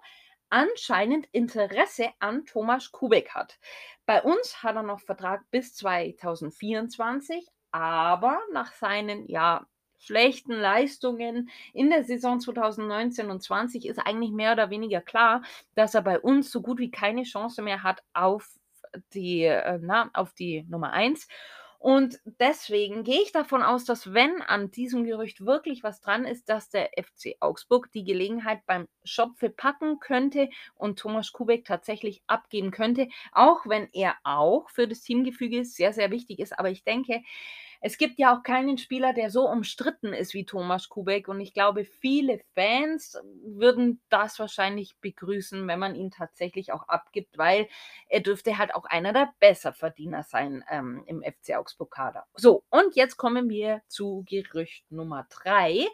anscheinend Interesse an Thomas Kubek hat. Bei uns hat er noch Vertrag bis 2024, aber nach seinen ja schlechten Leistungen in der Saison 2019 und 20 ist eigentlich mehr oder weniger klar, dass er bei uns so gut wie keine Chance mehr hat auf die, äh, na, auf die Nummer 1. Und deswegen gehe ich davon aus, dass wenn an diesem Gerücht wirklich was dran ist, dass der FC Augsburg die Gelegenheit beim Schopfe packen könnte und Thomas Kubek tatsächlich abgeben könnte, auch wenn er auch für das Teamgefüge sehr, sehr wichtig ist. Aber ich denke, es gibt ja auch keinen Spieler, der so umstritten ist wie Thomas Kubek. Und ich glaube, viele Fans würden das wahrscheinlich begrüßen, wenn man ihn tatsächlich auch abgibt, weil er dürfte halt auch einer der Besserverdiener sein ähm, im FC Augsburg-Kader. So, und jetzt kommen wir zu Gerücht Nummer drei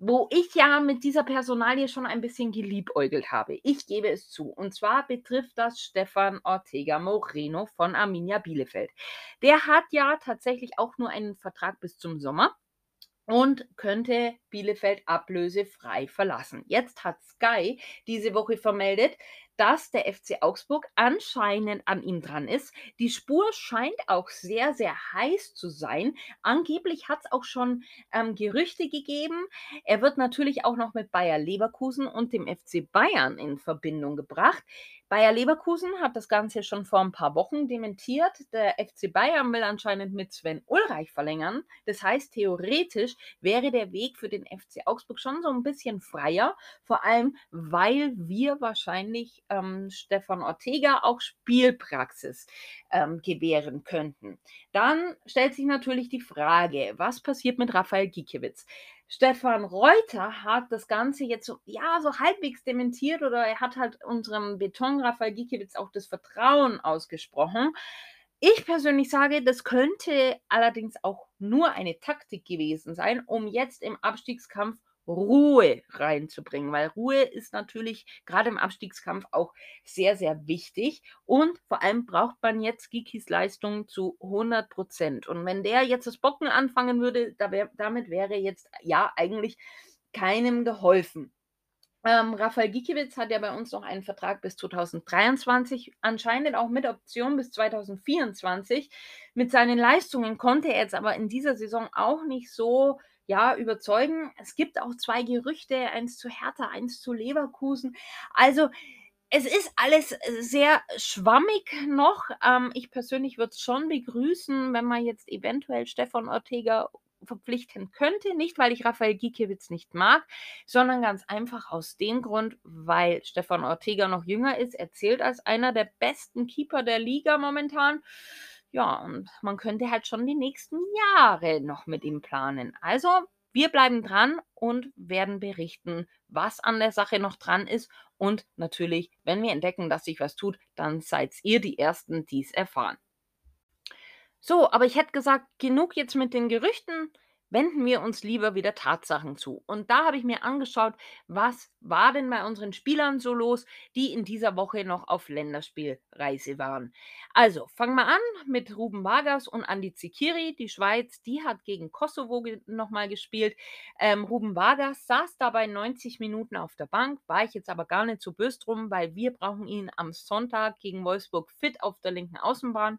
wo ich ja mit dieser Personalie schon ein bisschen geliebäugelt habe. Ich gebe es zu. Und zwar betrifft das Stefan Ortega Moreno von Arminia Bielefeld. Der hat ja tatsächlich auch nur einen Vertrag bis zum Sommer und könnte Bielefeld ablösefrei verlassen. Jetzt hat Sky diese Woche vermeldet, dass der FC Augsburg anscheinend an ihm dran ist. Die Spur scheint auch sehr, sehr heiß zu sein. Angeblich hat es auch schon ähm, Gerüchte gegeben. Er wird natürlich auch noch mit Bayer Leverkusen und dem FC Bayern in Verbindung gebracht. Bayer Leverkusen hat das Ganze schon vor ein paar Wochen dementiert. Der FC Bayern will anscheinend mit Sven Ulreich verlängern. Das heißt, theoretisch wäre der Weg für den FC Augsburg schon so ein bisschen freier, vor allem weil wir wahrscheinlich ähm, Stefan Ortega auch Spielpraxis ähm, gewähren könnten. Dann stellt sich natürlich die Frage, was passiert mit Raphael Gikiewicz? Stefan Reuter hat das Ganze jetzt so, ja, so halbwegs dementiert oder er hat halt unserem Beton Raphael Gikiewicz auch das Vertrauen ausgesprochen. Ich persönlich sage, das könnte allerdings auch nur eine Taktik gewesen sein, um jetzt im Abstiegskampf Ruhe reinzubringen, weil Ruhe ist natürlich gerade im Abstiegskampf auch sehr, sehr wichtig und vor allem braucht man jetzt Gikis Leistung zu 100 Prozent. Und wenn der jetzt das Bocken anfangen würde, da wär, damit wäre jetzt ja eigentlich keinem geholfen. Ähm, Rafael Gikiewicz hat ja bei uns noch einen Vertrag bis 2023, anscheinend auch mit Option bis 2024. Mit seinen Leistungen konnte er jetzt aber in dieser Saison auch nicht so ja, überzeugen. Es gibt auch zwei Gerüchte, eins zu Hertha, eins zu Leverkusen. Also es ist alles sehr schwammig noch. Ähm, ich persönlich würde es schon begrüßen, wenn man jetzt eventuell Stefan Ortega verpflichten könnte. Nicht, weil ich Raphael Gikiewicz nicht mag, sondern ganz einfach aus dem Grund, weil Stefan Ortega noch jünger ist. Er zählt als einer der besten Keeper der Liga momentan. Ja, und man könnte halt schon die nächsten Jahre noch mit ihm planen. Also, wir bleiben dran und werden berichten, was an der Sache noch dran ist. Und natürlich, wenn wir entdecken, dass sich was tut, dann seid ihr die Ersten, die es erfahren. So, aber ich hätte gesagt, genug jetzt mit den Gerüchten wenden wir uns lieber wieder Tatsachen zu. Und da habe ich mir angeschaut, was war denn bei unseren Spielern so los, die in dieser Woche noch auf Länderspielreise waren. Also, fangen wir an mit Ruben Vargas und Andi Zikiri. Die Schweiz, die hat gegen Kosovo ge nochmal gespielt. Ähm, Ruben Vargas saß dabei 90 Minuten auf der Bank, war ich jetzt aber gar nicht so böse drum, weil wir brauchen ihn am Sonntag gegen Wolfsburg fit auf der linken Außenbahn.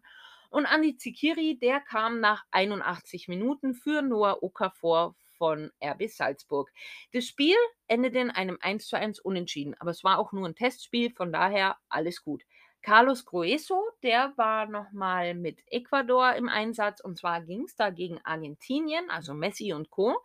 Und Andi Zikiri, der kam nach 81 Minuten für Noah Okafor von RB Salzburg. Das Spiel endete in einem 1:1 Unentschieden, aber es war auch nur ein Testspiel, von daher alles gut. Carlos Grueso, der war nochmal mit Ecuador im Einsatz und zwar ging es da gegen Argentinien, also Messi und Co.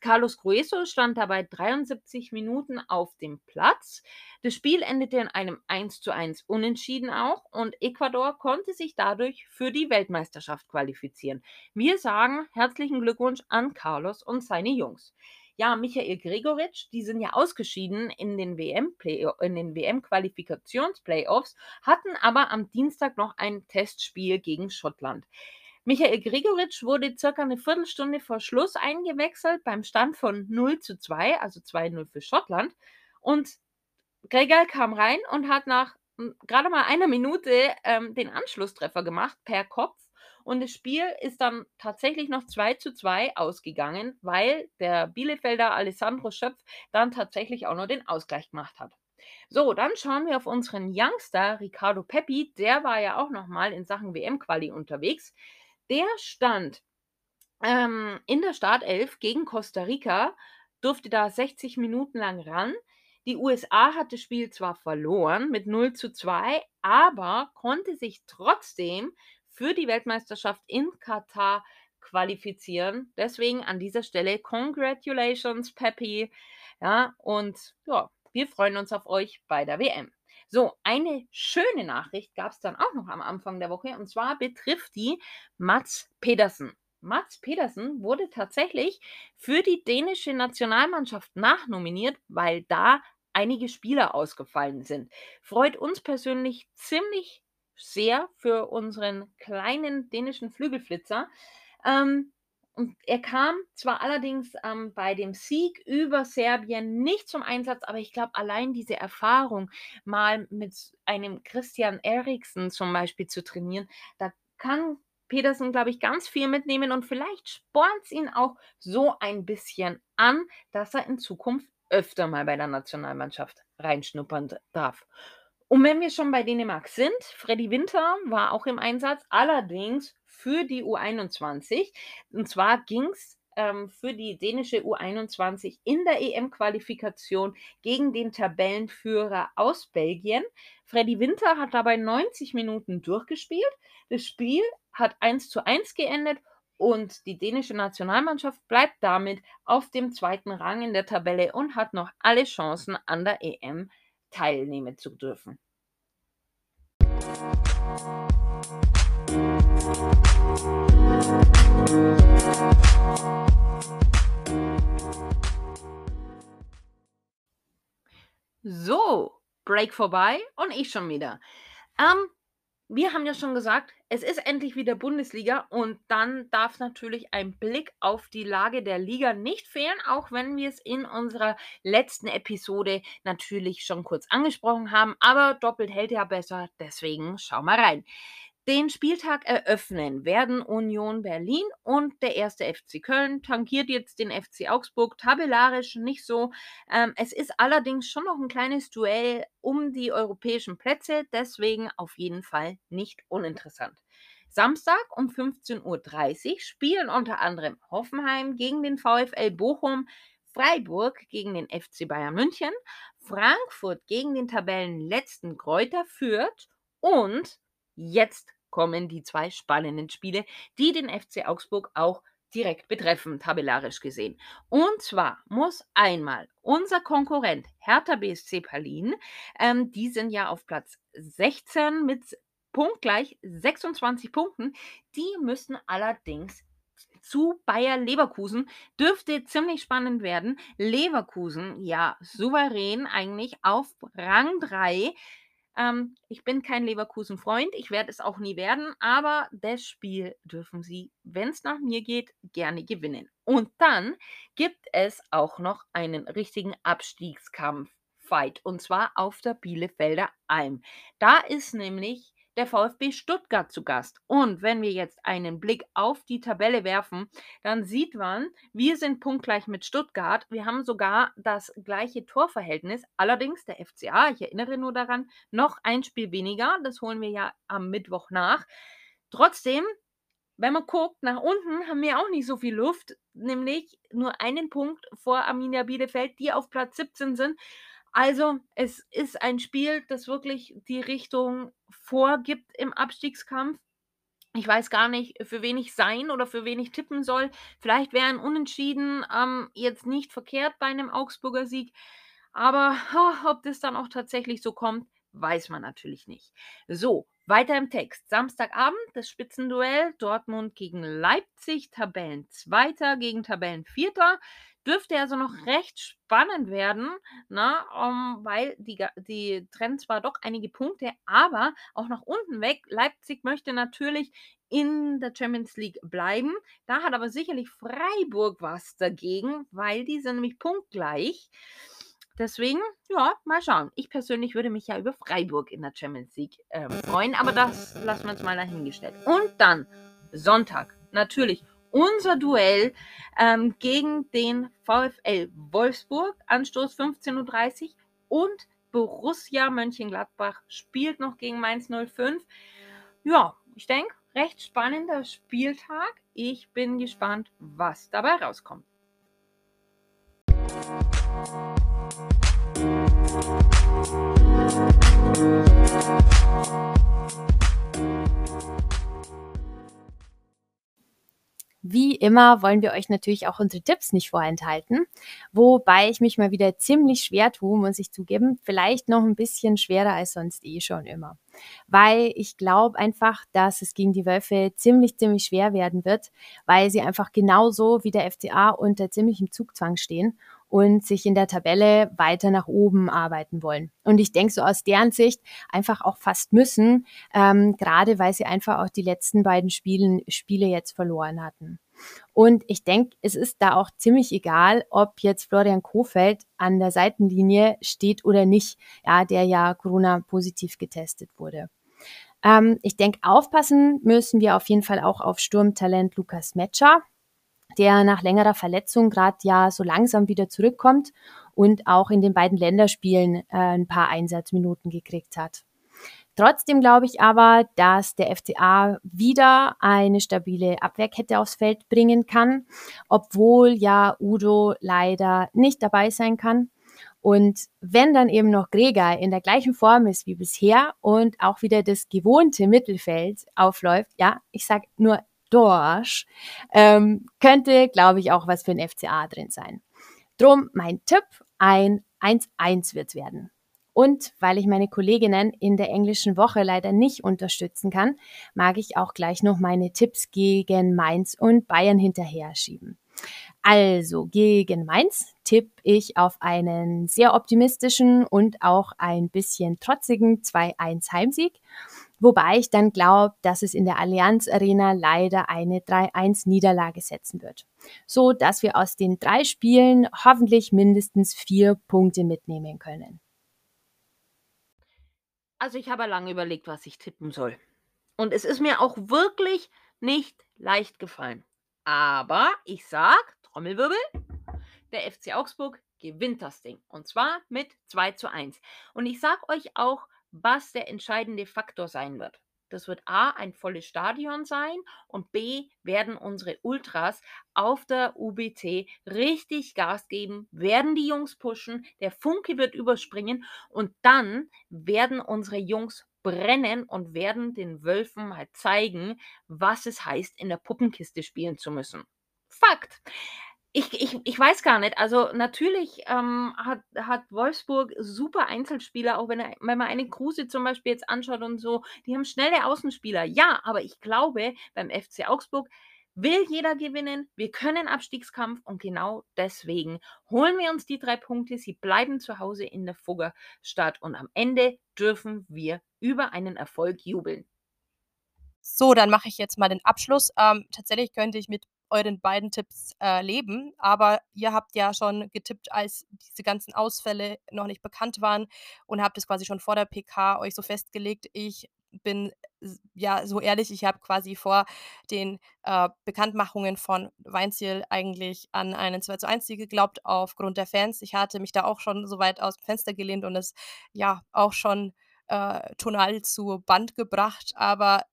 Carlos Grueso stand dabei 73 Minuten auf dem Platz. Das Spiel endete in einem 1:1 Unentschieden auch und Ecuador konnte sich dadurch für die Weltmeisterschaft qualifizieren. Wir sagen herzlichen Glückwunsch an Carlos und seine Jungs. Ja, Michael Gregoritsch, die sind ja ausgeschieden in den WM in den WM-Qualifikationsplayoffs, hatten aber am Dienstag noch ein Testspiel gegen Schottland. Michael Gregoritsch wurde circa eine Viertelstunde vor Schluss eingewechselt beim Stand von 0 zu 2, also 2-0 für Schottland. Und Gregor kam rein und hat nach gerade mal einer Minute ähm, den Anschlusstreffer gemacht per Kopf. Und das Spiel ist dann tatsächlich noch 2 zu 2 ausgegangen, weil der Bielefelder Alessandro Schöpf dann tatsächlich auch noch den Ausgleich gemacht hat. So, dann schauen wir auf unseren Youngster Ricardo Peppi. Der war ja auch nochmal in Sachen WM-Quali unterwegs. Der stand ähm, in der Startelf gegen Costa Rica, durfte da 60 Minuten lang ran. Die USA hat das Spiel zwar verloren mit 0 zu 2, aber konnte sich trotzdem für die Weltmeisterschaft in Katar qualifizieren. Deswegen an dieser Stelle Congratulations, Peppy. Ja, und ja, wir freuen uns auf euch bei der WM. So, eine schöne Nachricht gab es dann auch noch am Anfang der Woche und zwar betrifft die Mats Pedersen. Mats Pedersen wurde tatsächlich für die dänische Nationalmannschaft nachnominiert, weil da einige Spieler ausgefallen sind. Freut uns persönlich ziemlich sehr für unseren kleinen dänischen Flügelflitzer. Ähm, und er kam zwar allerdings ähm, bei dem Sieg über Serbien nicht zum Einsatz, aber ich glaube, allein diese Erfahrung, mal mit einem Christian Eriksen zum Beispiel zu trainieren, da kann Petersen, glaube ich, ganz viel mitnehmen und vielleicht spornt es ihn auch so ein bisschen an, dass er in Zukunft öfter mal bei der Nationalmannschaft reinschnuppern darf. Und wenn wir schon bei Dänemark sind, Freddy Winter war auch im Einsatz, allerdings für die U21. Und zwar ging es für die dänische U21 in der EM-Qualifikation gegen den Tabellenführer aus Belgien. Freddy Winter hat dabei 90 Minuten durchgespielt. Das Spiel hat 1 zu 1 geendet und die dänische Nationalmannschaft bleibt damit auf dem zweiten Rang in der Tabelle und hat noch alle Chancen an der EM teilnehmen zu dürfen. So, Break vorbei und ich schon wieder. Ähm, wir haben ja schon gesagt, es ist endlich wieder Bundesliga und dann darf natürlich ein Blick auf die Lage der Liga nicht fehlen, auch wenn wir es in unserer letzten Episode natürlich schon kurz angesprochen haben. Aber doppelt hält ja besser, deswegen schau mal rein. Den Spieltag eröffnen werden Union Berlin und der erste FC Köln. Tankiert jetzt den FC Augsburg tabellarisch nicht so. Ähm, es ist allerdings schon noch ein kleines Duell um die europäischen Plätze, deswegen auf jeden Fall nicht uninteressant. Samstag um 15.30 Uhr spielen unter anderem Hoffenheim gegen den VfL Bochum, Freiburg gegen den FC Bayern München, Frankfurt gegen den Tabellenletzten Kräuter Fürth und Jetzt kommen die zwei spannenden Spiele, die den FC Augsburg auch direkt betreffen, tabellarisch gesehen. Und zwar muss einmal unser Konkurrent Hertha BSC Berlin, ähm, die sind ja auf Platz 16 mit punktgleich 26 Punkten, die müssen allerdings zu Bayer Leverkusen. Dürfte ziemlich spannend werden. Leverkusen, ja, souverän eigentlich auf Rang 3 ähm, ich bin kein Leverkusen-Freund, ich werde es auch nie werden, aber das Spiel dürfen sie, wenn es nach mir geht, gerne gewinnen. Und dann gibt es auch noch einen richtigen Abstiegskampf. Fight und zwar auf der Bielefelder Alm. Da ist nämlich der VfB Stuttgart zu Gast. Und wenn wir jetzt einen Blick auf die Tabelle werfen, dann sieht man, wir sind punktgleich mit Stuttgart. Wir haben sogar das gleiche Torverhältnis. Allerdings der FCA, ich erinnere nur daran, noch ein Spiel weniger. Das holen wir ja am Mittwoch nach. Trotzdem, wenn man guckt, nach unten haben wir auch nicht so viel Luft, nämlich nur einen Punkt vor Arminia Bielefeld, die auf Platz 17 sind. Also, es ist ein Spiel, das wirklich die Richtung vorgibt im Abstiegskampf. Ich weiß gar nicht, für wen ich sein oder für wen ich tippen soll. Vielleicht wäre ein Unentschieden ähm, jetzt nicht verkehrt bei einem Augsburger Sieg. Aber oh, ob das dann auch tatsächlich so kommt, weiß man natürlich nicht. So, weiter im Text. Samstagabend das Spitzenduell Dortmund gegen Leipzig, Tabellenzweiter gegen Tabellenvierter dürfte also noch recht spannend werden, na, ne, um, weil die, die trennen zwar doch einige Punkte, aber auch nach unten weg. Leipzig möchte natürlich in der Champions League bleiben. Da hat aber sicherlich Freiburg was dagegen, weil die sind nämlich punktgleich. Deswegen, ja, mal schauen. Ich persönlich würde mich ja über Freiburg in der Champions League äh, freuen, aber das lassen wir uns mal dahingestellt. Und dann Sonntag, natürlich unser Duell ähm, gegen den VfL Wolfsburg, Anstoß 15.30 Uhr und Borussia Mönchengladbach spielt noch gegen Mainz 05. Ja, ich denke, recht spannender Spieltag. Ich bin gespannt, was dabei rauskommt. Wie immer wollen wir euch natürlich auch unsere Tipps nicht vorenthalten, wobei ich mich mal wieder ziemlich schwer tue, muss ich zugeben. Vielleicht noch ein bisschen schwerer als sonst eh schon immer. Weil ich glaube einfach, dass es gegen die Wölfe ziemlich, ziemlich schwer werden wird, weil sie einfach genauso wie der FCA unter ziemlichem Zugzwang stehen und sich in der Tabelle weiter nach oben arbeiten wollen. Und ich denke so aus deren Sicht einfach auch fast müssen, ähm, gerade weil sie einfach auch die letzten beiden Spielen, Spiele jetzt verloren hatten. Und ich denke, es ist da auch ziemlich egal, ob jetzt Florian Kofeld an der Seitenlinie steht oder nicht, ja, der ja Corona-positiv getestet wurde. Ähm, ich denke, aufpassen müssen wir auf jeden Fall auch auf Sturmtalent Lukas Metscher der nach längerer Verletzung gerade ja so langsam wieder zurückkommt und auch in den beiden Länderspielen äh, ein paar Einsatzminuten gekriegt hat. Trotzdem glaube ich aber, dass der FCA wieder eine stabile Abwehrkette aufs Feld bringen kann, obwohl ja Udo leider nicht dabei sein kann. Und wenn dann eben noch Gregor in der gleichen Form ist wie bisher und auch wieder das gewohnte Mittelfeld aufläuft, ja, ich sag nur Dorsch, ähm, könnte, glaube ich, auch was für ein FCA drin sein. Drum mein Tipp, ein 1-1 wird werden. Und weil ich meine Kolleginnen in der englischen Woche leider nicht unterstützen kann, mag ich auch gleich noch meine Tipps gegen Mainz und Bayern hinterher schieben. Also gegen Mainz tippe ich auf einen sehr optimistischen und auch ein bisschen trotzigen 2-1 Heimsieg Wobei ich dann glaube, dass es in der Allianz Arena leider eine 3-1 Niederlage setzen wird. So dass wir aus den drei Spielen hoffentlich mindestens vier Punkte mitnehmen können. Also ich habe lange überlegt, was ich tippen soll. Und es ist mir auch wirklich nicht leicht gefallen. Aber ich sag, Trommelwirbel, der FC Augsburg gewinnt das Ding. Und zwar mit 2 zu 1. Und ich sag euch auch, was der entscheidende Faktor sein wird. Das wird A, ein volles Stadion sein und B, werden unsere Ultras auf der UBT richtig Gas geben, werden die Jungs pushen, der Funke wird überspringen und dann werden unsere Jungs brennen und werden den Wölfen mal zeigen, was es heißt, in der Puppenkiste spielen zu müssen. Fakt. Ich, ich, ich weiß gar nicht. Also natürlich ähm, hat, hat Wolfsburg super Einzelspieler, auch wenn, wenn man eine Kruse zum Beispiel jetzt anschaut und so. Die haben schnelle Außenspieler. Ja, aber ich glaube, beim FC Augsburg will jeder gewinnen. Wir können Abstiegskampf und genau deswegen holen wir uns die drei Punkte. Sie bleiben zu Hause in der Fuggerstadt und am Ende dürfen wir über einen Erfolg jubeln. So, dann mache ich jetzt mal den Abschluss. Ähm, tatsächlich könnte ich mit euren beiden Tipps äh, leben. Aber ihr habt ja schon getippt, als diese ganzen Ausfälle noch nicht bekannt waren und habt es quasi schon vor der PK euch so festgelegt. Ich bin ja so ehrlich, ich habe quasi vor den äh, Bekanntmachungen von Weinziel eigentlich an einen 2 zu 1 Sieg geglaubt aufgrund der Fans. Ich hatte mich da auch schon so weit aus dem Fenster gelehnt und es ja auch schon äh, tonal zu Band gebracht, aber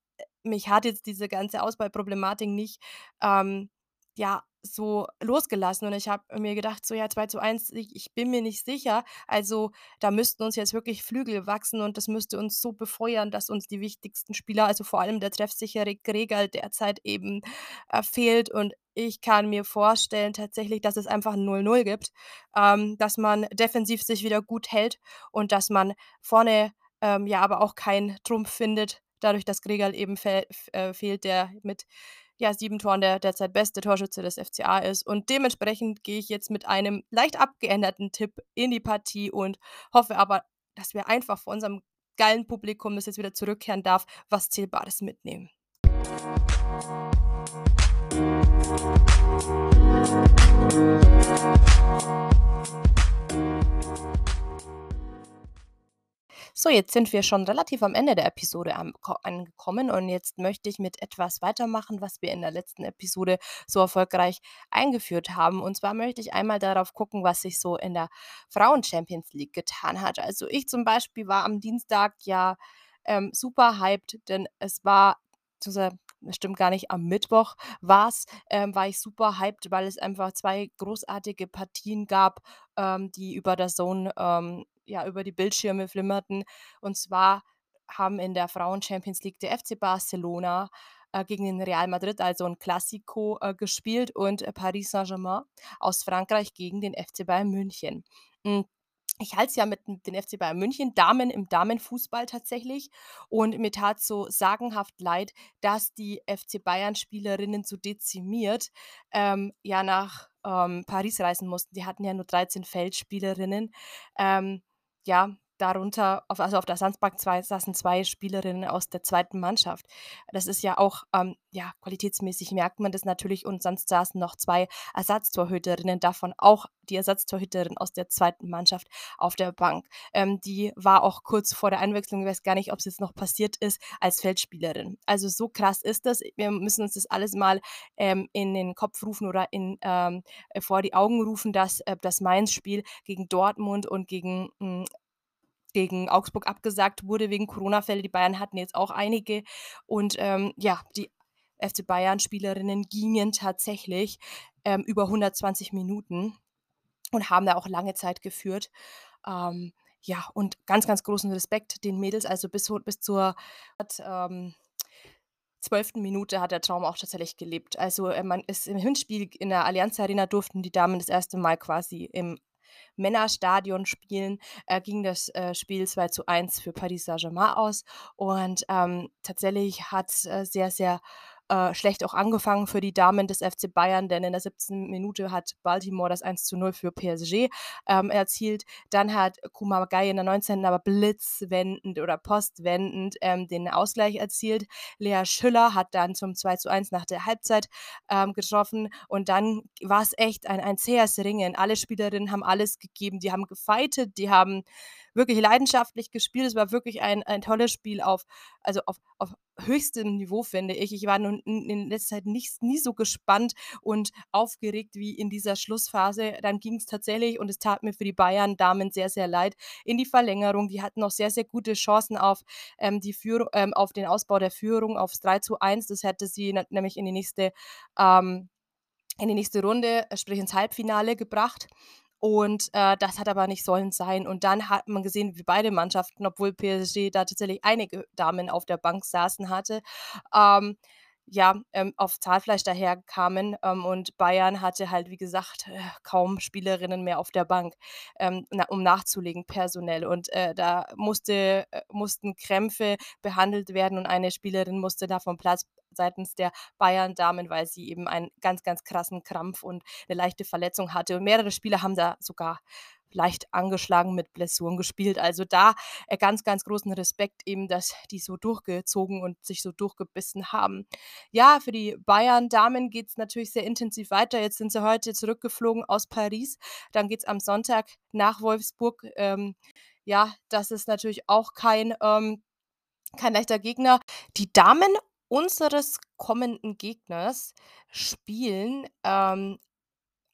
mich hat jetzt diese ganze Auswahlproblematik nicht, ähm, ja, so losgelassen und ich habe mir gedacht, so ja, 2 zu 1, ich, ich bin mir nicht sicher. Also da müssten uns jetzt wirklich Flügel wachsen und das müsste uns so befeuern, dass uns die wichtigsten Spieler, also vor allem der treffsichere Gregor derzeit eben äh, fehlt und ich kann mir vorstellen tatsächlich, dass es einfach ein 0-0 gibt, ähm, dass man defensiv sich wieder gut hält und dass man vorne ähm, ja aber auch keinen Trumpf findet, dadurch, dass Gregal eben fe äh, fehlt, der mit ja, sieben Toren der derzeit beste Torschütze des FCA ist. Und dementsprechend gehe ich jetzt mit einem leicht abgeänderten Tipp in die Partie und hoffe aber, dass wir einfach vor unserem geilen Publikum, das jetzt wieder zurückkehren darf, was Zählbares mitnehmen. So, jetzt sind wir schon relativ am Ende der Episode angekommen und jetzt möchte ich mit etwas weitermachen, was wir in der letzten Episode so erfolgreich eingeführt haben. Und zwar möchte ich einmal darauf gucken, was sich so in der Frauen-Champions League getan hat. Also ich zum Beispiel war am Dienstag ja ähm, super hyped, denn es war das stimmt gar nicht, am Mittwoch war's, ähm, war ich super hyped, weil es einfach zwei großartige Partien gab, ähm, die über der Zone, ähm, ja, über die Bildschirme flimmerten. Und zwar haben in der Frauen-Champions League der FC Barcelona äh, gegen den Real Madrid, also ein Classico, äh, gespielt und äh, Paris Saint-Germain aus Frankreich gegen den FC Bayern München. Hm, ich halte es ja mit den FC Bayern München, Damen im Damenfußball tatsächlich. Und mir tat so sagenhaft leid, dass die FC Bayern-Spielerinnen so dezimiert ähm, ja nach ähm, Paris reisen mussten. Die hatten ja nur 13 Feldspielerinnen. Ähm, ja, darunter, auf, also auf der Sandsbank zwei, saßen zwei Spielerinnen aus der zweiten Mannschaft. Das ist ja auch, ähm, ja, qualitätsmäßig merkt man das natürlich und sonst saßen noch zwei Ersatztorhüterinnen, davon auch die Ersatztorhüterin aus der zweiten Mannschaft auf der Bank. Ähm, die war auch kurz vor der Einwechslung, ich weiß gar nicht, ob es jetzt noch passiert ist, als Feldspielerin. Also so krass ist das. Wir müssen uns das alles mal ähm, in den Kopf rufen oder in, ähm, vor die Augen rufen, dass äh, das Mainz-Spiel gegen Dortmund und gegen hm, gegen Augsburg abgesagt wurde wegen Corona-Fälle. Die Bayern hatten jetzt auch einige. Und ähm, ja, die FC Bayern-Spielerinnen gingen tatsächlich ähm, über 120 Minuten und haben da auch lange Zeit geführt. Ähm, ja, und ganz, ganz großen Respekt den Mädels, also bis, bis zur ähm, zwölften Minute hat der Traum auch tatsächlich gelebt. Also äh, man ist im Hinspiel in der Allianz Arena durften die Damen das erste Mal quasi im Männerstadion spielen, äh, ging das äh, Spiel 2 zu 1 für Paris Saint-Germain aus. Und ähm, tatsächlich hat äh, sehr, sehr äh, schlecht auch angefangen für die Damen des FC Bayern, denn in der 17. Minute hat Baltimore das 1 zu 0 für PSG ähm, erzielt. Dann hat Kumagai in der 19. aber blitzwendend oder postwendend ähm, den Ausgleich erzielt. Lea Schüller hat dann zum 2 zu 1 nach der Halbzeit ähm, getroffen und dann war es echt ein, ein zähes Ringen. Alle Spielerinnen haben alles gegeben, die haben gefeitet, die haben wirklich leidenschaftlich gespielt. Es war wirklich ein, ein tolles Spiel auf, also auf, auf höchstem Niveau, finde ich. Ich war nun in letzter Zeit nicht, nie so gespannt und aufgeregt wie in dieser Schlussphase. Dann ging es tatsächlich, und es tat mir für die Bayern-Damen sehr, sehr leid, in die Verlängerung. Die hatten noch sehr, sehr gute Chancen auf, ähm, die Führung, ähm, auf den Ausbau der Führung aufs 3 zu 1. Das hätte sie nämlich in die nächste, ähm, in die nächste Runde, sprich ins Halbfinale gebracht. Und äh, das hat aber nicht sollen sein. Und dann hat man gesehen, wie beide Mannschaften, obwohl PSG da tatsächlich einige Damen auf der Bank saßen hatte, ähm, ja, ähm, auf Zahlfleisch daherkamen. Ähm, und Bayern hatte halt, wie gesagt, äh, kaum Spielerinnen mehr auf der Bank, ähm, na, um nachzulegen, personell. Und äh, da musste, äh, mussten Krämpfe behandelt werden und eine Spielerin musste da vom Platz seitens der Bayern-Damen, weil sie eben einen ganz, ganz krassen Krampf und eine leichte Verletzung hatte. Und mehrere Spieler haben da sogar leicht angeschlagen mit Blessuren gespielt. Also da äh, ganz, ganz großen Respekt eben, dass die so durchgezogen und sich so durchgebissen haben. Ja, für die Bayern-Damen geht es natürlich sehr intensiv weiter. Jetzt sind sie heute zurückgeflogen aus Paris. Dann geht es am Sonntag nach Wolfsburg. Ähm, ja, das ist natürlich auch kein, ähm, kein leichter Gegner. Die Damen unseres kommenden Gegners spielen ähm,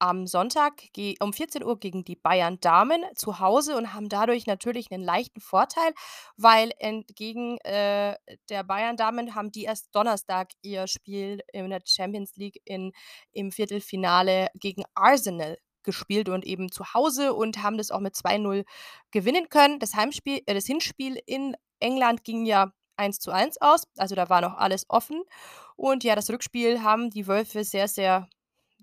am Sonntag um 14 Uhr gegen die Bayern Damen zu Hause und haben dadurch natürlich einen leichten Vorteil, weil entgegen äh, der Bayern Damen haben die erst Donnerstag ihr Spiel in der Champions League in, im Viertelfinale gegen Arsenal gespielt und eben zu Hause und haben das auch mit 2-0 gewinnen können. Das Heimspiel, äh, das Hinspiel in England ging ja 1 zu 1 aus, also da war noch alles offen. Und ja, das Rückspiel haben die Wölfe sehr, sehr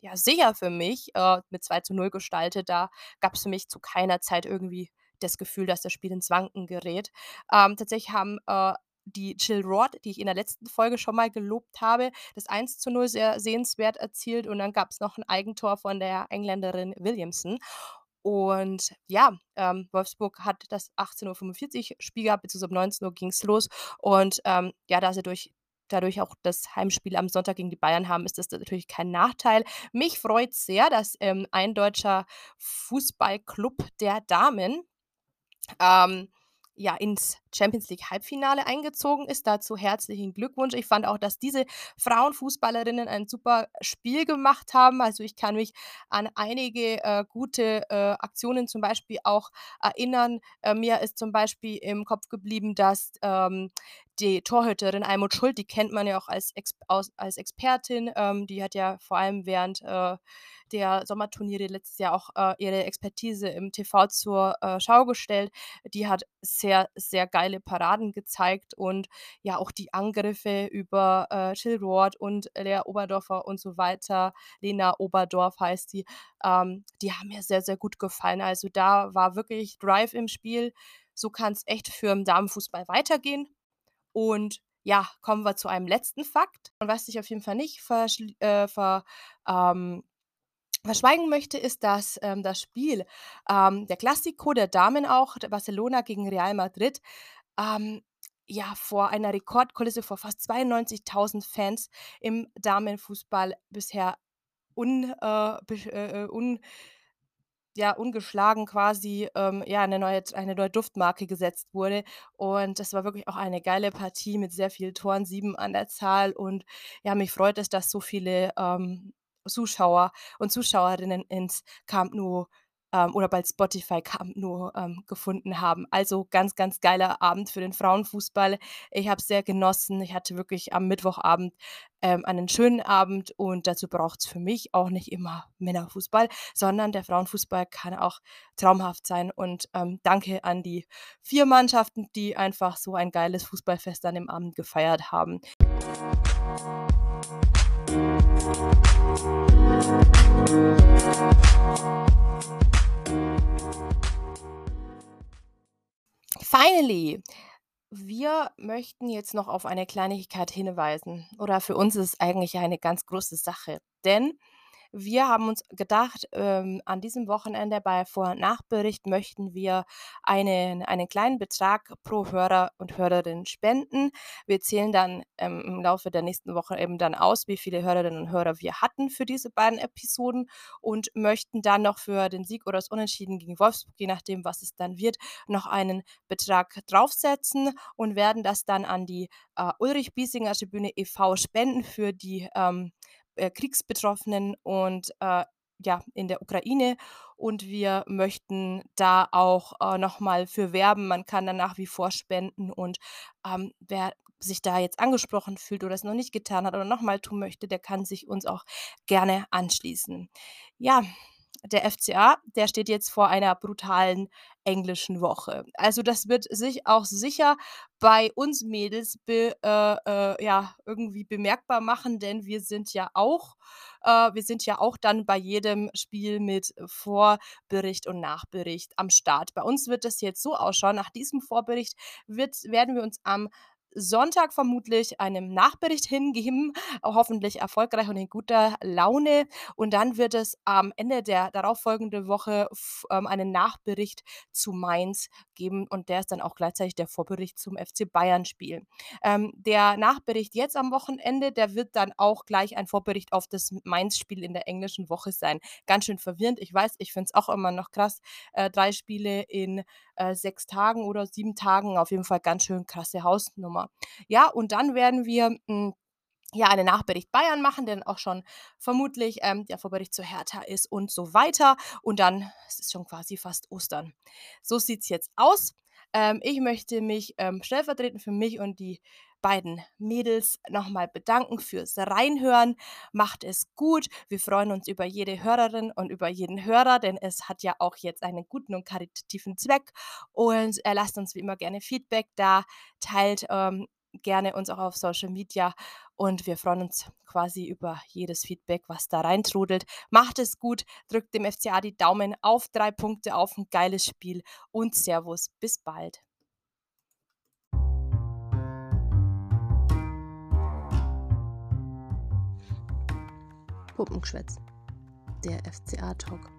ja, sicher für mich äh, mit 2 zu 0 gestaltet. Da gab es für mich zu keiner Zeit irgendwie das Gefühl, dass das Spiel ins Wanken gerät. Ähm, tatsächlich haben äh, die Jill Rod, die ich in der letzten Folge schon mal gelobt habe, das 1 zu 0 sehr sehenswert erzielt und dann gab es noch ein Eigentor von der Engländerin Williamson. Und ja, ähm, Wolfsburg hat das 18.45 Uhr Spiel gehabt, beziehungsweise um 19 Uhr ging es los. Und ähm, ja, da sie durch dadurch auch das Heimspiel am Sonntag gegen die Bayern haben, ist das natürlich kein Nachteil. Mich freut sehr, dass ähm, ein deutscher Fußballclub der Damen ähm, ja, ins Champions League Halbfinale eingezogen ist. Dazu herzlichen Glückwunsch. Ich fand auch, dass diese Frauenfußballerinnen ein super Spiel gemacht haben. Also ich kann mich an einige äh, gute äh, Aktionen zum Beispiel auch erinnern. Äh, mir ist zum Beispiel im Kopf geblieben, dass ähm, die Torhüterin Almut Schuld, die kennt man ja auch als, Ex aus, als Expertin, ähm, die hat ja vor allem während äh, der Sommerturniere letztes Jahr auch äh, ihre Expertise im TV zur äh, Schau gestellt. Die hat sehr, sehr geile Paraden gezeigt und ja auch die Angriffe über äh, Jill Roth und Lea Oberdorfer und so weiter. Lena Oberdorf heißt sie. Ähm, die haben mir sehr, sehr gut gefallen. Also da war wirklich Drive im Spiel. So kann es echt für den Damenfußball weitergehen. Und ja, kommen wir zu einem letzten Fakt. Und was ich auf jeden Fall nicht äh, ver, ähm, verschweigen möchte, ist, dass ähm, das Spiel, ähm, der Klassiko der Damen auch, Barcelona gegen Real Madrid, ähm, ja, vor einer Rekordkulisse vor fast 92.000 Fans im Damenfußball bisher un, äh, äh, un ja, ungeschlagen quasi ähm, ja, eine neue, eine neue Duftmarke gesetzt wurde. Und das war wirklich auch eine geile Partie mit sehr vielen Toren, sieben an der Zahl. Und ja, mich freut es, dass so viele ähm, Zuschauer und Zuschauerinnen ins Camp Nou ähm, oder bei Spotify Camp nur ähm, gefunden haben. Also ganz, ganz geiler Abend für den Frauenfußball. Ich habe es sehr genossen. Ich hatte wirklich am Mittwochabend ähm, einen schönen Abend und dazu braucht es für mich auch nicht immer Männerfußball, sondern der Frauenfußball kann auch traumhaft sein. Und ähm, danke an die vier Mannschaften, die einfach so ein geiles Fußballfest an dem Abend gefeiert haben. Finally, wir möchten jetzt noch auf eine Kleinigkeit hinweisen. Oder für uns ist es eigentlich eine ganz große Sache. Denn wir haben uns gedacht, ähm, an diesem Wochenende bei Vor- und Nachbericht möchten wir einen, einen kleinen Betrag pro Hörer und Hörerin spenden. Wir zählen dann ähm, im Laufe der nächsten Woche eben dann aus, wie viele Hörerinnen und Hörer wir hatten für diese beiden Episoden und möchten dann noch für den Sieg oder das Unentschieden gegen Wolfsburg, je nachdem, was es dann wird, noch einen Betrag draufsetzen und werden das dann an die äh, Ulrich Biesinger Tribüne e.V. spenden für die ähm, äh, Kriegsbetroffenen und äh, ja, in der Ukraine. Und wir möchten da auch äh, nochmal für werben. Man kann da nach wie vor spenden. Und ähm, wer sich da jetzt angesprochen fühlt oder es noch nicht getan hat oder nochmal tun möchte, der kann sich uns auch gerne anschließen. Ja, der FCA, der steht jetzt vor einer brutalen englischen Woche. Also das wird sich auch sicher bei uns Mädels be, äh, äh, ja, irgendwie bemerkbar machen, denn wir sind ja auch, äh, wir sind ja auch dann bei jedem Spiel mit Vorbericht und Nachbericht am Start. Bei uns wird das jetzt so ausschauen. Nach diesem Vorbericht wird, werden wir uns am Sonntag vermutlich einem Nachbericht hingeben, hoffentlich erfolgreich und in guter Laune. Und dann wird es am Ende der darauffolgenden Woche ähm, einen Nachbericht zu Mainz geben und der ist dann auch gleichzeitig der Vorbericht zum FC Bayern-Spiel. Ähm, der Nachbericht jetzt am Wochenende, der wird dann auch gleich ein Vorbericht auf das Mainz-Spiel in der englischen Woche sein. Ganz schön verwirrend. Ich weiß, ich finde es auch immer noch krass. Äh, drei Spiele in äh, sechs Tagen oder sieben Tagen, auf jeden Fall ganz schön krasse Hausnummer. Ja, und dann werden wir mh, hm, ja, einen Nachbericht Bayern machen, der dann auch schon vermutlich ähm, der Vorbericht zu Hertha ist und so weiter. Und dann es ist schon quasi fast Ostern. So sieht es jetzt aus. Ähm, ich möchte mich ähm, stellvertretend für mich und die beiden Mädels nochmal bedanken fürs Reinhören. Macht es gut. Wir freuen uns über jede Hörerin und über jeden Hörer, denn es hat ja auch jetzt einen guten und karitativen Zweck. Und äh, lasst uns wie immer gerne Feedback da, teilt ähm, gerne uns auch auf Social Media und wir freuen uns quasi über jedes Feedback, was da reintrudelt. Macht es gut, drückt dem FCA die Daumen auf drei Punkte, auf ein geiles Spiel und Servus, bis bald. Puppengeschwätz, der FCA-Talk.